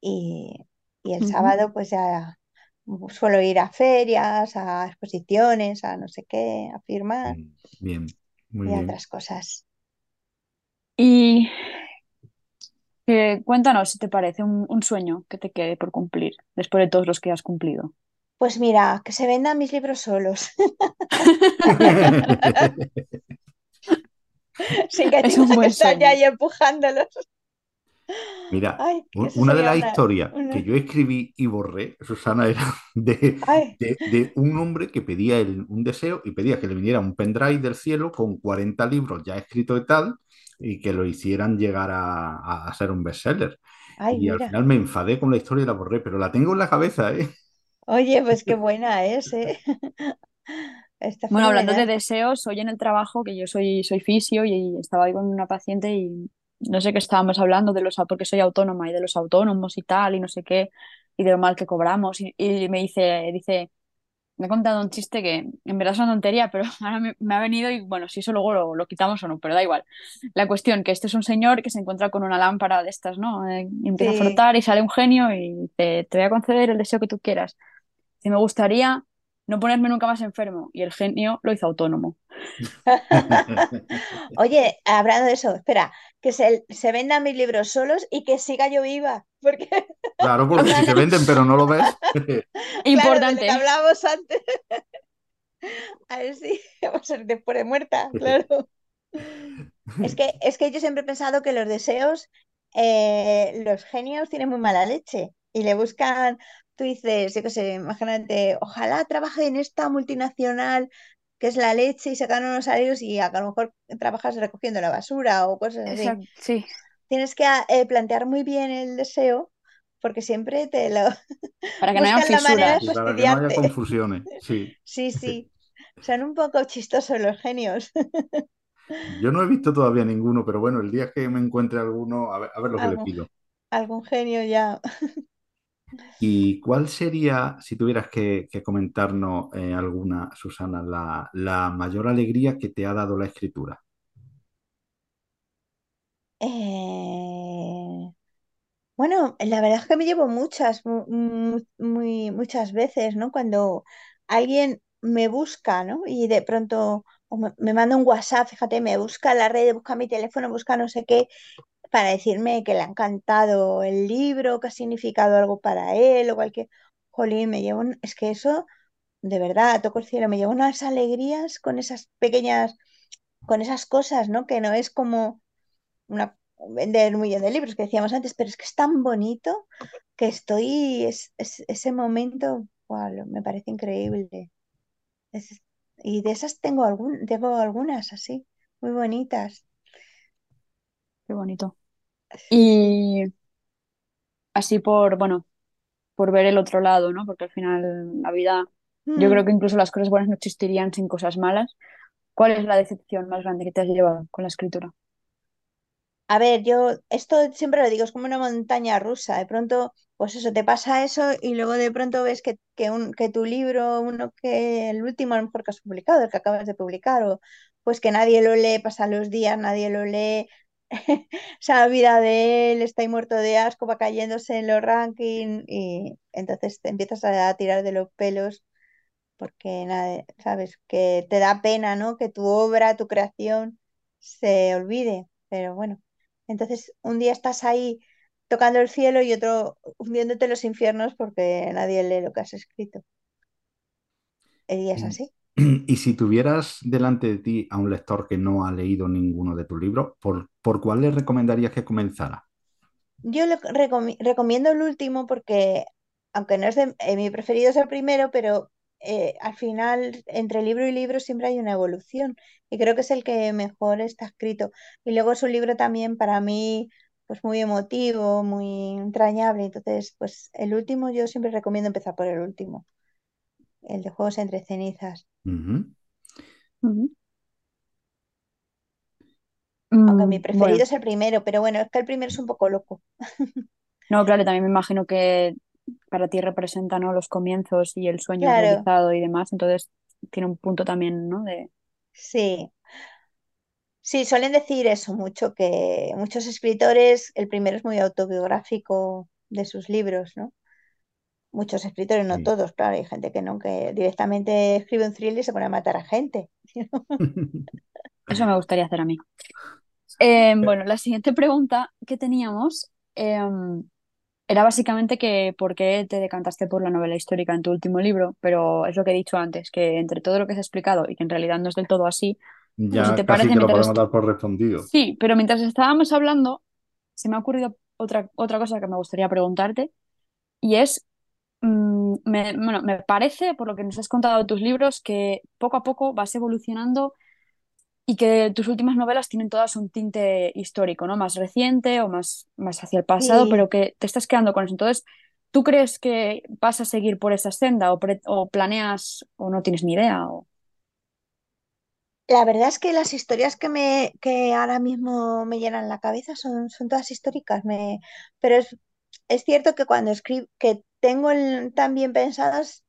[SPEAKER 4] Y, y el sábado pues ya suelo ir a ferias, a exposiciones, a no sé qué, a firmar
[SPEAKER 2] Bien, muy
[SPEAKER 4] y
[SPEAKER 2] bien.
[SPEAKER 4] otras cosas.
[SPEAKER 3] Y eh, cuéntanos si te parece un, un sueño que te quede por cumplir después de todos los que has cumplido.
[SPEAKER 4] Pues mira, que se vendan mis libros solos, sin que
[SPEAKER 3] Es un
[SPEAKER 4] que
[SPEAKER 3] buen
[SPEAKER 4] estar ya ahí empujándolos.
[SPEAKER 2] Mira,
[SPEAKER 4] Ay,
[SPEAKER 2] una de las historias
[SPEAKER 4] una-
[SPEAKER 2] que yo escribí y borré, Susana, era de,
[SPEAKER 4] Ay,
[SPEAKER 2] de, de un hombre que pedía el- un deseo y pedía que le viniera un pendrive del cielo con 40 libros ya escritos y tal, y que lo hicieran llegar a, a- a ser un bestseller.
[SPEAKER 4] ay,
[SPEAKER 2] Y al final me enfadé con la historia y la borré, pero la tengo en la cabeza, ¿eh?
[SPEAKER 4] Oye, pues qué buena es, ¿eh? Está
[SPEAKER 3] Bueno, hablando de deseos, hoy en el trabajo, que yo soy, soy fisio y estaba ahí con una paciente y no sé qué estábamos hablando de los, porque soy autónoma y de los autónomos y tal y no sé qué, y de lo mal que cobramos. Y, y me dice, dice, me ha contado un chiste que en verdad es una tontería, pero ahora me, me ha venido y bueno, si eso luego lo, lo quitamos o no, pero da igual. La cuestión que este es un señor que se encuentra con una lámpara de estas, ¿no? Eh, y empieza a frotar y sale un genio y te voy a conceder el deseo que tú quieras. Dice, me gustaría no ponerme nunca más enfermo. Y el genio lo hizo autónomo.
[SPEAKER 4] Oye, hablando de eso, espera, que se, se vendan mis libros solos y que siga yo viva, porque
[SPEAKER 2] Claro, porque si se venden pero no lo ves,
[SPEAKER 4] claro, de lo
[SPEAKER 3] Importante.
[SPEAKER 4] que hablábamos antes, a ver si va a ser después de muerta, claro. Es que, es que yo siempre he pensado que los deseos, eh, los genios tienen muy mala leche y le buscan, tú dices, yo qué sé, imagínate, ojalá trabaje en esta multinacional que es la leche y sacan unos salarios y a lo mejor trabajas recogiendo la basura o cosas así.
[SPEAKER 3] Exacto, sí.
[SPEAKER 4] Tienes que eh, plantear muy bien el deseo porque siempre te lo
[SPEAKER 3] Para que no haya fisuras.
[SPEAKER 2] y para que no haya confusiones. Sí.
[SPEAKER 4] Sí, sí. Son un poco chistosos los genios.
[SPEAKER 2] Yo no he visto todavía ninguno, pero bueno, el día que me encuentre alguno, a ver, a ver lo que le pido.
[SPEAKER 4] algún genio ya.
[SPEAKER 2] ¿Y cuál sería, si tuvieras que, comentarnos eh, alguna, Susana, la, la mayor alegría que te ha dado la escritura?
[SPEAKER 4] Eh, Bueno, la verdad es que me llevo muchas, mu- mu- muy, muchas veces, ¿no? Cuando alguien me busca, ¿no? Y de pronto me manda un WhatsApp, fíjate, me busca la red, busca mi teléfono, busca no sé qué, para decirme que le ha encantado el libro, que ha significado algo para él o cualquier... Jolín, me llevo un... Es que eso, de verdad, toco el cielo, me llevo unas alegrías con esas pequeñas, con esas cosas, ¿no? Que no es como una, vender un millón de libros que decíamos antes, pero es que es tan bonito que estoy, es, es- ese momento, lo- me parece increíble. Y de esas tengo, algún, tengo algunas así, muy bonitas.
[SPEAKER 3] Qué bonito. Y así por, bueno, por ver el otro lado, ¿no? Porque al final la vida, yo creo
[SPEAKER 4] Mm.
[SPEAKER 3] que incluso las cosas buenas no existirían sin cosas malas. ¿Cuál es la decepción más grande que te has llevado con la escritura?
[SPEAKER 4] A ver, yo esto siempre lo digo, es como una montaña rusa. De pronto, pues eso, te pasa eso y luego de pronto ves que, que, un, que tu libro, uno que el último a lo mejor que has publicado, el que acabas de publicar, o pues que nadie lo lee, pasan los días, nadie lo lee, se ha olvidado de él, está ahí muerto de asco, va cayéndose en los rankings y entonces te empiezas a tirar de los pelos porque nada, sabes, que te da pena, ¿no? Que tu obra, tu creación se olvide, pero bueno, entonces un día estás ahí tocando el cielo y otro hundiéndote en los infiernos porque nadie lee lo que has escrito. Y es
[SPEAKER 2] Mm.
[SPEAKER 4] así.
[SPEAKER 2] Y si tuvieras delante de ti a un lector que no ha leído ninguno de tus libros, ¿por, cuál le recomendarías que comenzara?
[SPEAKER 4] Yo le recomi- recomiendo el último porque, aunque no es de, eh, mi preferido es el primero, pero eh, al final, entre libro y libro siempre hay una evolución y creo que es el que mejor está escrito. Y luego es un libro también para mí, pues muy emotivo, muy entrañable. Entonces, pues el último yo siempre recomiendo empezar por el último, el de Juegos entre cenizas. Aunque mi
[SPEAKER 3] Mm,
[SPEAKER 4] preferido
[SPEAKER 3] bueno,
[SPEAKER 4] es el primero, pero bueno, es que el primero es un poco loco.
[SPEAKER 3] no, claro, también me imagino que para ti representa, ¿no? los comienzos y el sueño
[SPEAKER 4] Claro,
[SPEAKER 3] realizado y demás, entonces tiene un punto también, ¿no? De...
[SPEAKER 4] sí. Sí, suelen decir eso mucho, que muchos escritores, el primero es muy autobiográfico de sus libros, ¿no? Muchos escritores, no
[SPEAKER 2] Sí.
[SPEAKER 4] todos, claro, hay gente que no, que directamente escribe un thriller y se pone a matar a gente.
[SPEAKER 3] Eso me gustaría hacer a mí. Eh, bueno, la siguiente pregunta que teníamos em, era básicamente que por qué te decantaste por la novela histórica en tu último libro, pero es lo que he dicho antes, que entre todo lo que has explicado y que en realidad no es del todo así, si
[SPEAKER 2] Ya
[SPEAKER 3] te
[SPEAKER 2] casi
[SPEAKER 3] parece,
[SPEAKER 2] que lo podemos dar por respondido.
[SPEAKER 3] sí, pero mientras estábamos hablando, se me ha ocurrido otra, otra cosa que me gustaría preguntarte y es, mm, me, bueno, me parece, por lo que nos has contado de tus libros, que poco a poco vas evolucionando y que tus últimas novelas tienen todas un tinte histórico, ¿no? Más reciente o más, más hacia el pasado, pero que te estás quedando con eso. Entonces, ¿tú crees que vas a seguir por esa senda o, pre- o planeas o no tienes ni idea? O...
[SPEAKER 4] la verdad es que las historias que me que ahora mismo me llenan la cabeza son, son todas históricas, me, pero es, es cierto que cuando escribo, que tengo el- bien pensadas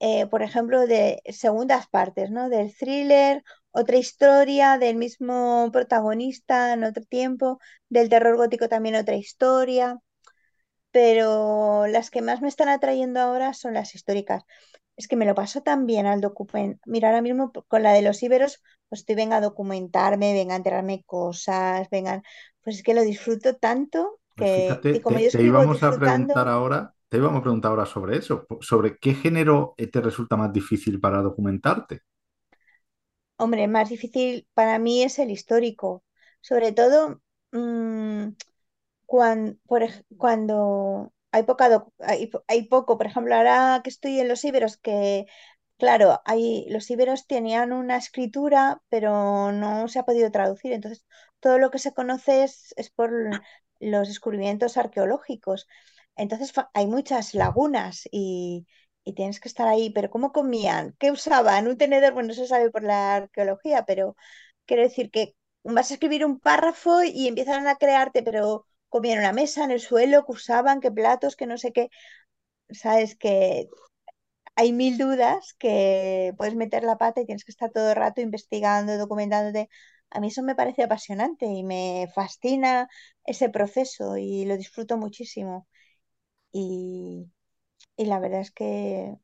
[SPEAKER 4] eh, por ejemplo, de segundas partes, ¿no? Del thriller, otra historia del mismo protagonista en otro tiempo, del terror gótico también otra historia, pero las que más me están atrayendo ahora son las históricas. Es que me lo paso tan bien al documentar. Mira, ahora mismo con la de los íberos, pues estoy venga a documentarme, venga a enterarme cosas, vengan, pues es que lo disfruto tanto
[SPEAKER 2] Pues
[SPEAKER 4] que,
[SPEAKER 2] fíjate,
[SPEAKER 4] y como
[SPEAKER 2] te,
[SPEAKER 4] yo
[SPEAKER 2] te íbamos a preguntar ahora, te íbamos a preguntar ahora sobre eso, sobre qué género eh, te resulta más difícil para documentarte.
[SPEAKER 4] Hombre, más difícil para mí es el histórico, sobre todo ej- cuando hay, poca hay, hay poco, por ejemplo, ahora que estoy en los íberos, que claro, hay, los íberos tenían una escritura, pero no se ha podido traducir, entonces todo lo que se conoce es, es por los descubrimientos arqueológicos, entonces hay muchas lagunas y... Tienes que estar ahí, pero ¿cómo comían? ¿Qué usaban? Un tenedor, bueno, se sabe por la arqueología, pero quiero decir que vas a escribir un párrafo y empiezan a crearte, pero comía en una mesa, en el suelo, que usaban, qué platos, que no sé qué. Sabes que hay mil dudas que puedes meter la pata y tienes que estar todo el rato investigando, documentándote. A mí eso me parece apasionante y me fascina ese proceso y lo disfruto muchísimo. Y, y la verdad es que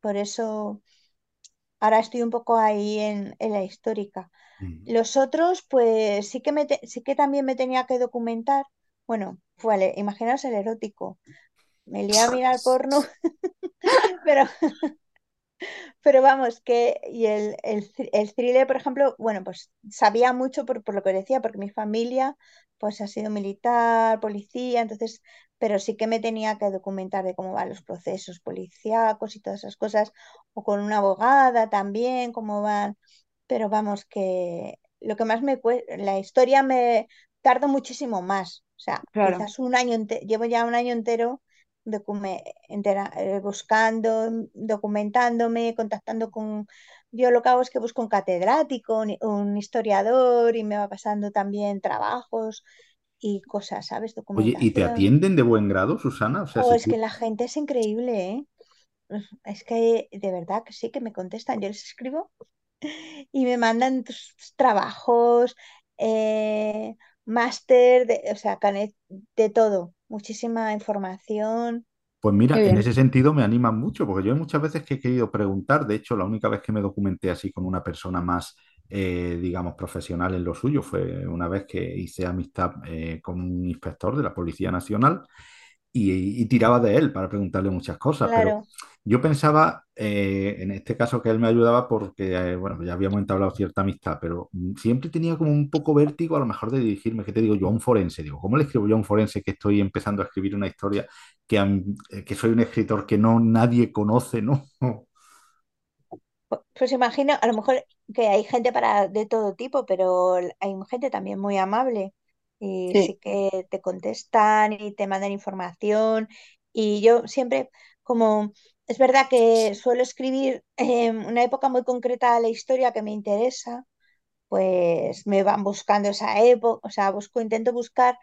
[SPEAKER 4] por eso ahora estoy un poco ahí en, en la histórica.
[SPEAKER 2] Mm.
[SPEAKER 4] Los otros, pues sí que, me te- sí que también me tenía que documentar. Bueno, vale, imaginaos el erótico. Me lié a mirar porno, pero Pero vamos, que y el, el, el thriller, por ejemplo, bueno, pues sabía mucho por, por lo que decía, porque mi familia pues ha sido militar, policía, entonces, pero sí que me tenía que documentar de cómo van los procesos policíacos y todas esas cosas, o con una abogada también, cómo van, pero vamos, que lo que más me cuesta, la historia me tardo muchísimo más, o sea,
[SPEAKER 3] Claro,
[SPEAKER 4] quizás un año, llevo ya un año entero entera- eh, buscando, documentándome, contactando con... Yo lo que hago es que busco un catedrático, un, un historiador y me va pasando también trabajos y cosas, ¿sabes?
[SPEAKER 2] Oye, ¿y te atienden de buen grado, Susana? O sea, si
[SPEAKER 4] es que la gente es increíble, ¿eh? Es que de verdad que sí que me contestan. Yo les escribo y me mandan tus trabajos, eh, máster, de, o sea, canet- de todo, muchísima información.
[SPEAKER 2] Pues mira, en ese sentido me animan mucho, porque yo hay muchas veces que he querido preguntar, de hecho, la única vez que me documenté así con una persona más, eh, digamos, profesional en lo suyo fue una vez que hice amistad eh, con un inspector de la Policía Nacional y, y tiraba de él para preguntarle muchas cosas, pero
[SPEAKER 4] Claro.
[SPEAKER 2] yo pensaba eh, en este caso que él me ayudaba porque, eh, bueno, ya habíamos entablado cierta amistad, pero siempre tenía como un poco vértigo a lo mejor de dirigirme, ¿qué te digo yo? A un forense, digo, ¿cómo le escribo yo a un forense que estoy empezando a escribir una historia que, a eh, que soy un escritor que no nadie conoce, ¿no?
[SPEAKER 4] Pu- Pues imagino, a lo mejor que hay gente para de todo tipo, pero hay gente también muy amable y
[SPEAKER 3] Sí,
[SPEAKER 4] sí que te contestan y te mandan información. Y yo siempre, como es verdad que suelo escribir en una época muy concreta de la historia que me interesa, pues me van buscando esa época, o sea, busco, intento buscar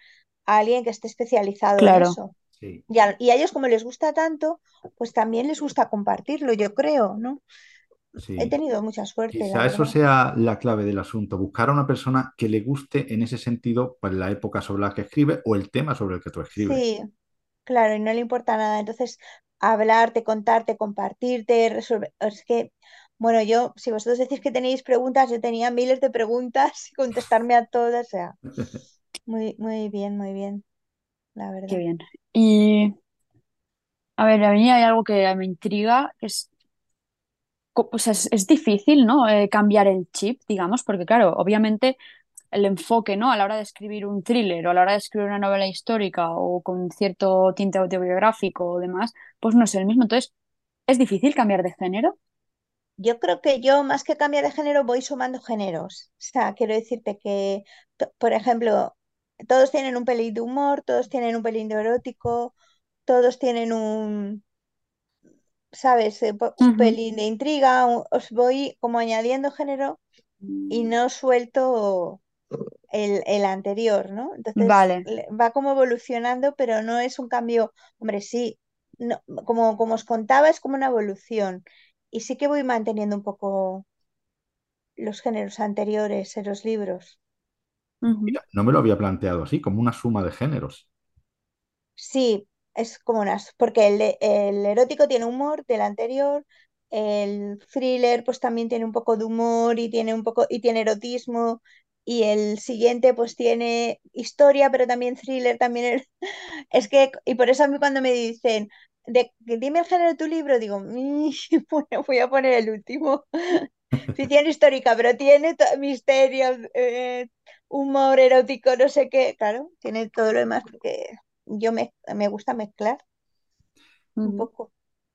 [SPEAKER 4] a alguien que esté especializado en
[SPEAKER 3] claro.
[SPEAKER 4] eso.
[SPEAKER 2] Sí,
[SPEAKER 4] Y a, y a ellos, como les gusta tanto, pues también les gusta compartirlo, yo creo, ¿no? He tenido mucha suerte,
[SPEAKER 2] Quizá eso sea la clave del asunto, buscar a una persona que le guste en ese sentido, pues la época sobre la que escribe o el tema sobre el que tú escribes.
[SPEAKER 4] Sí, claro, y no le importa nada. Entonces, hablarte, contarte, compartirte, resolver. Es que, bueno, yo, si vosotros decís que tenéis preguntas, yo tenía miles de preguntas y contestarme a todas. O sea, muy, muy bien, muy bien, la
[SPEAKER 3] Qué
[SPEAKER 4] verdad.
[SPEAKER 3] bien. Y a ver, a mí hay algo que me intriga, que es, sea, es, es difícil, ¿no? Eh, cambiar el chip, digamos, porque claro, obviamente el enfoque, ¿no? A la hora de escribir un thriller o a la hora de escribir una novela histórica o con cierto tinte autobiográfico o demás, pues no es el mismo. Entonces, ¿es difícil cambiar de género?
[SPEAKER 4] Yo creo que yo, más que cambiar de género, voy sumando géneros. O sea, quiero decirte que, por ejemplo, todos tienen un pelín de humor, todos tienen un pelín de erótico, todos tienen un ¿sabes? Eh, Un
[SPEAKER 3] Ujú.
[SPEAKER 4] pelín de intriga, os voy como añadiendo género y no suelto el, el anterior, ¿no? Entonces
[SPEAKER 3] Vale.
[SPEAKER 4] le- va como evolucionando, pero no es un cambio, hombre, sí, no, como, como os contaba, es como una evolución. Y sí que voy manteniendo un poco los géneros anteriores en los libros.
[SPEAKER 2] Mira, no me lo había planteado así, como una suma de géneros.
[SPEAKER 4] Sí, es como unas, porque el, el erótico tiene humor del anterior, el thriller pues también tiene un poco de humor y tiene un poco y tiene erotismo y el siguiente pues tiene historia, pero también thriller, también es que y por eso a mí cuando me dicen de, dime el género de tu libro, digo, "Mm, bueno, voy a poner el último. Ficción histórica, pero tiene misterio, eh, humor erótico, no sé qué, claro, tiene todo lo demás porque yo me, me gusta mezclar un poco.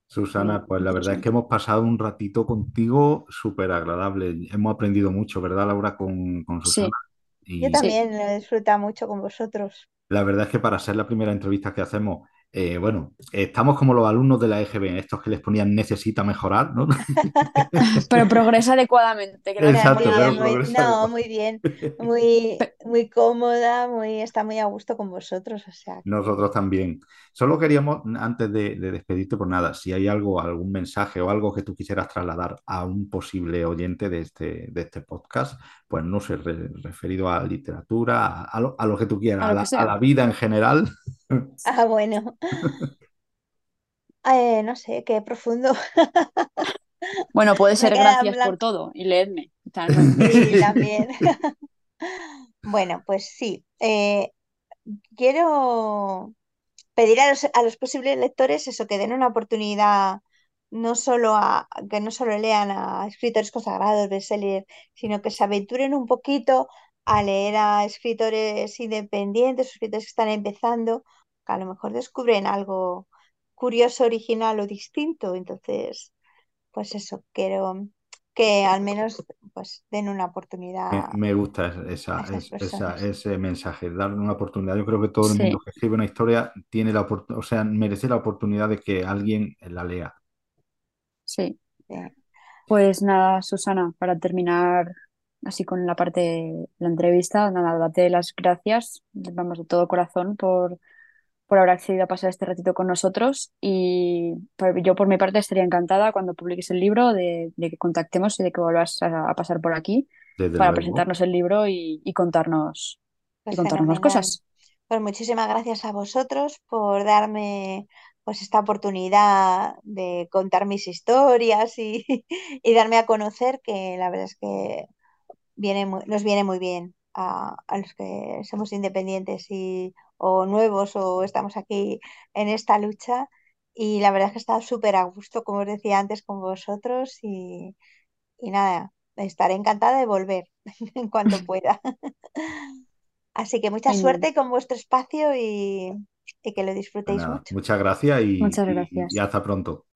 [SPEAKER 2] Susana, pues la verdad es que hemos pasado un ratito contigo súper agradable. Hemos aprendido mucho, ¿verdad, Laura, con, con Susana?
[SPEAKER 3] Sí,
[SPEAKER 4] Yo
[SPEAKER 2] Y
[SPEAKER 3] sí.
[SPEAKER 4] también lo disfruto mucho con vosotros.
[SPEAKER 2] la verdad es que para ser la primera entrevista que hacemos eh, bueno, estamos como los alumnos de la EGB, estos que les ponían necesita mejorar, ¿no?
[SPEAKER 3] Pero progresa adecuadamente, creo que
[SPEAKER 2] Exacto,
[SPEAKER 4] Muy
[SPEAKER 3] era-
[SPEAKER 2] pero
[SPEAKER 4] bien, muy-
[SPEAKER 2] progresa
[SPEAKER 4] no, muy bien, muy, muy cómoda, muy, está muy a gusto con vosotros, o sea, que-
[SPEAKER 2] Nosotros también. Solo queríamos, antes de, de despedirte, por nada, si hay algo, algún mensaje o algo que tú quisieras trasladar a un posible oyente de este, de este podcast, pues no sé, re- referido a literatura, a, a lo, a lo que tú quieras,
[SPEAKER 3] A
[SPEAKER 2] la,
[SPEAKER 3] que
[SPEAKER 2] a la vida en general.
[SPEAKER 4] Ah, bueno. Eh, no sé, qué profundo.
[SPEAKER 3] Bueno, puede ser gracias por todo y leedme.
[SPEAKER 4] Sí, también. Bueno, pues sí. eh, quiero pedir a los, a los posibles lectores eso, que den una oportunidad no solo a que no solo lean a escritores consagrados, bestsellers, sino que se aventuren un poquito a leer a escritores independientes, escritores que están empezando, que a lo mejor descubren algo curioso, original o distinto. Entonces, pues eso, quiero que al menos pues den una oportunidad
[SPEAKER 2] me gusta esa, es- ese mensaje, darle una oportunidad. Yo creo que todo el mundo que escribe una historia tiene la oportunidad, o sea, merece la oportunidad de que alguien la lea.
[SPEAKER 3] sí. Pues nada, Susana, para terminar así con la parte de la entrevista, nada, date las gracias, vamos, de todo corazón por, por haber accedido a pasar este ratito con nosotros y por- yo por mi parte estaría encantada cuando publiques el libro de, de que contactemos y de que vuelvas a, a pasar por aquí
[SPEAKER 2] Desde
[SPEAKER 3] para
[SPEAKER 2] luego.
[SPEAKER 3] presentarnos el libro y, y contarnos, y
[SPEAKER 4] Pues
[SPEAKER 3] contarnos más cosas.
[SPEAKER 4] Pues muchísimas gracias a vosotros por darme pues esta oportunidad de contar mis historias y, y darme a conocer que la verdad es que viene muy- nos viene muy bien a, a los que somos independientes y, o nuevos o estamos aquí en esta lucha. Y la verdad es que he estado súper a gusto, como os decía antes, con vosotros y, y nada, estaré encantada de volver en cuanto pueda. Así que mucha suerte con vuestro espacio y, y que lo disfrutéis
[SPEAKER 2] nada,
[SPEAKER 4] mucho.
[SPEAKER 2] muchas gracias y,
[SPEAKER 3] Muchas
[SPEAKER 2] y- y
[SPEAKER 3] gracias.
[SPEAKER 2] hasta pronto.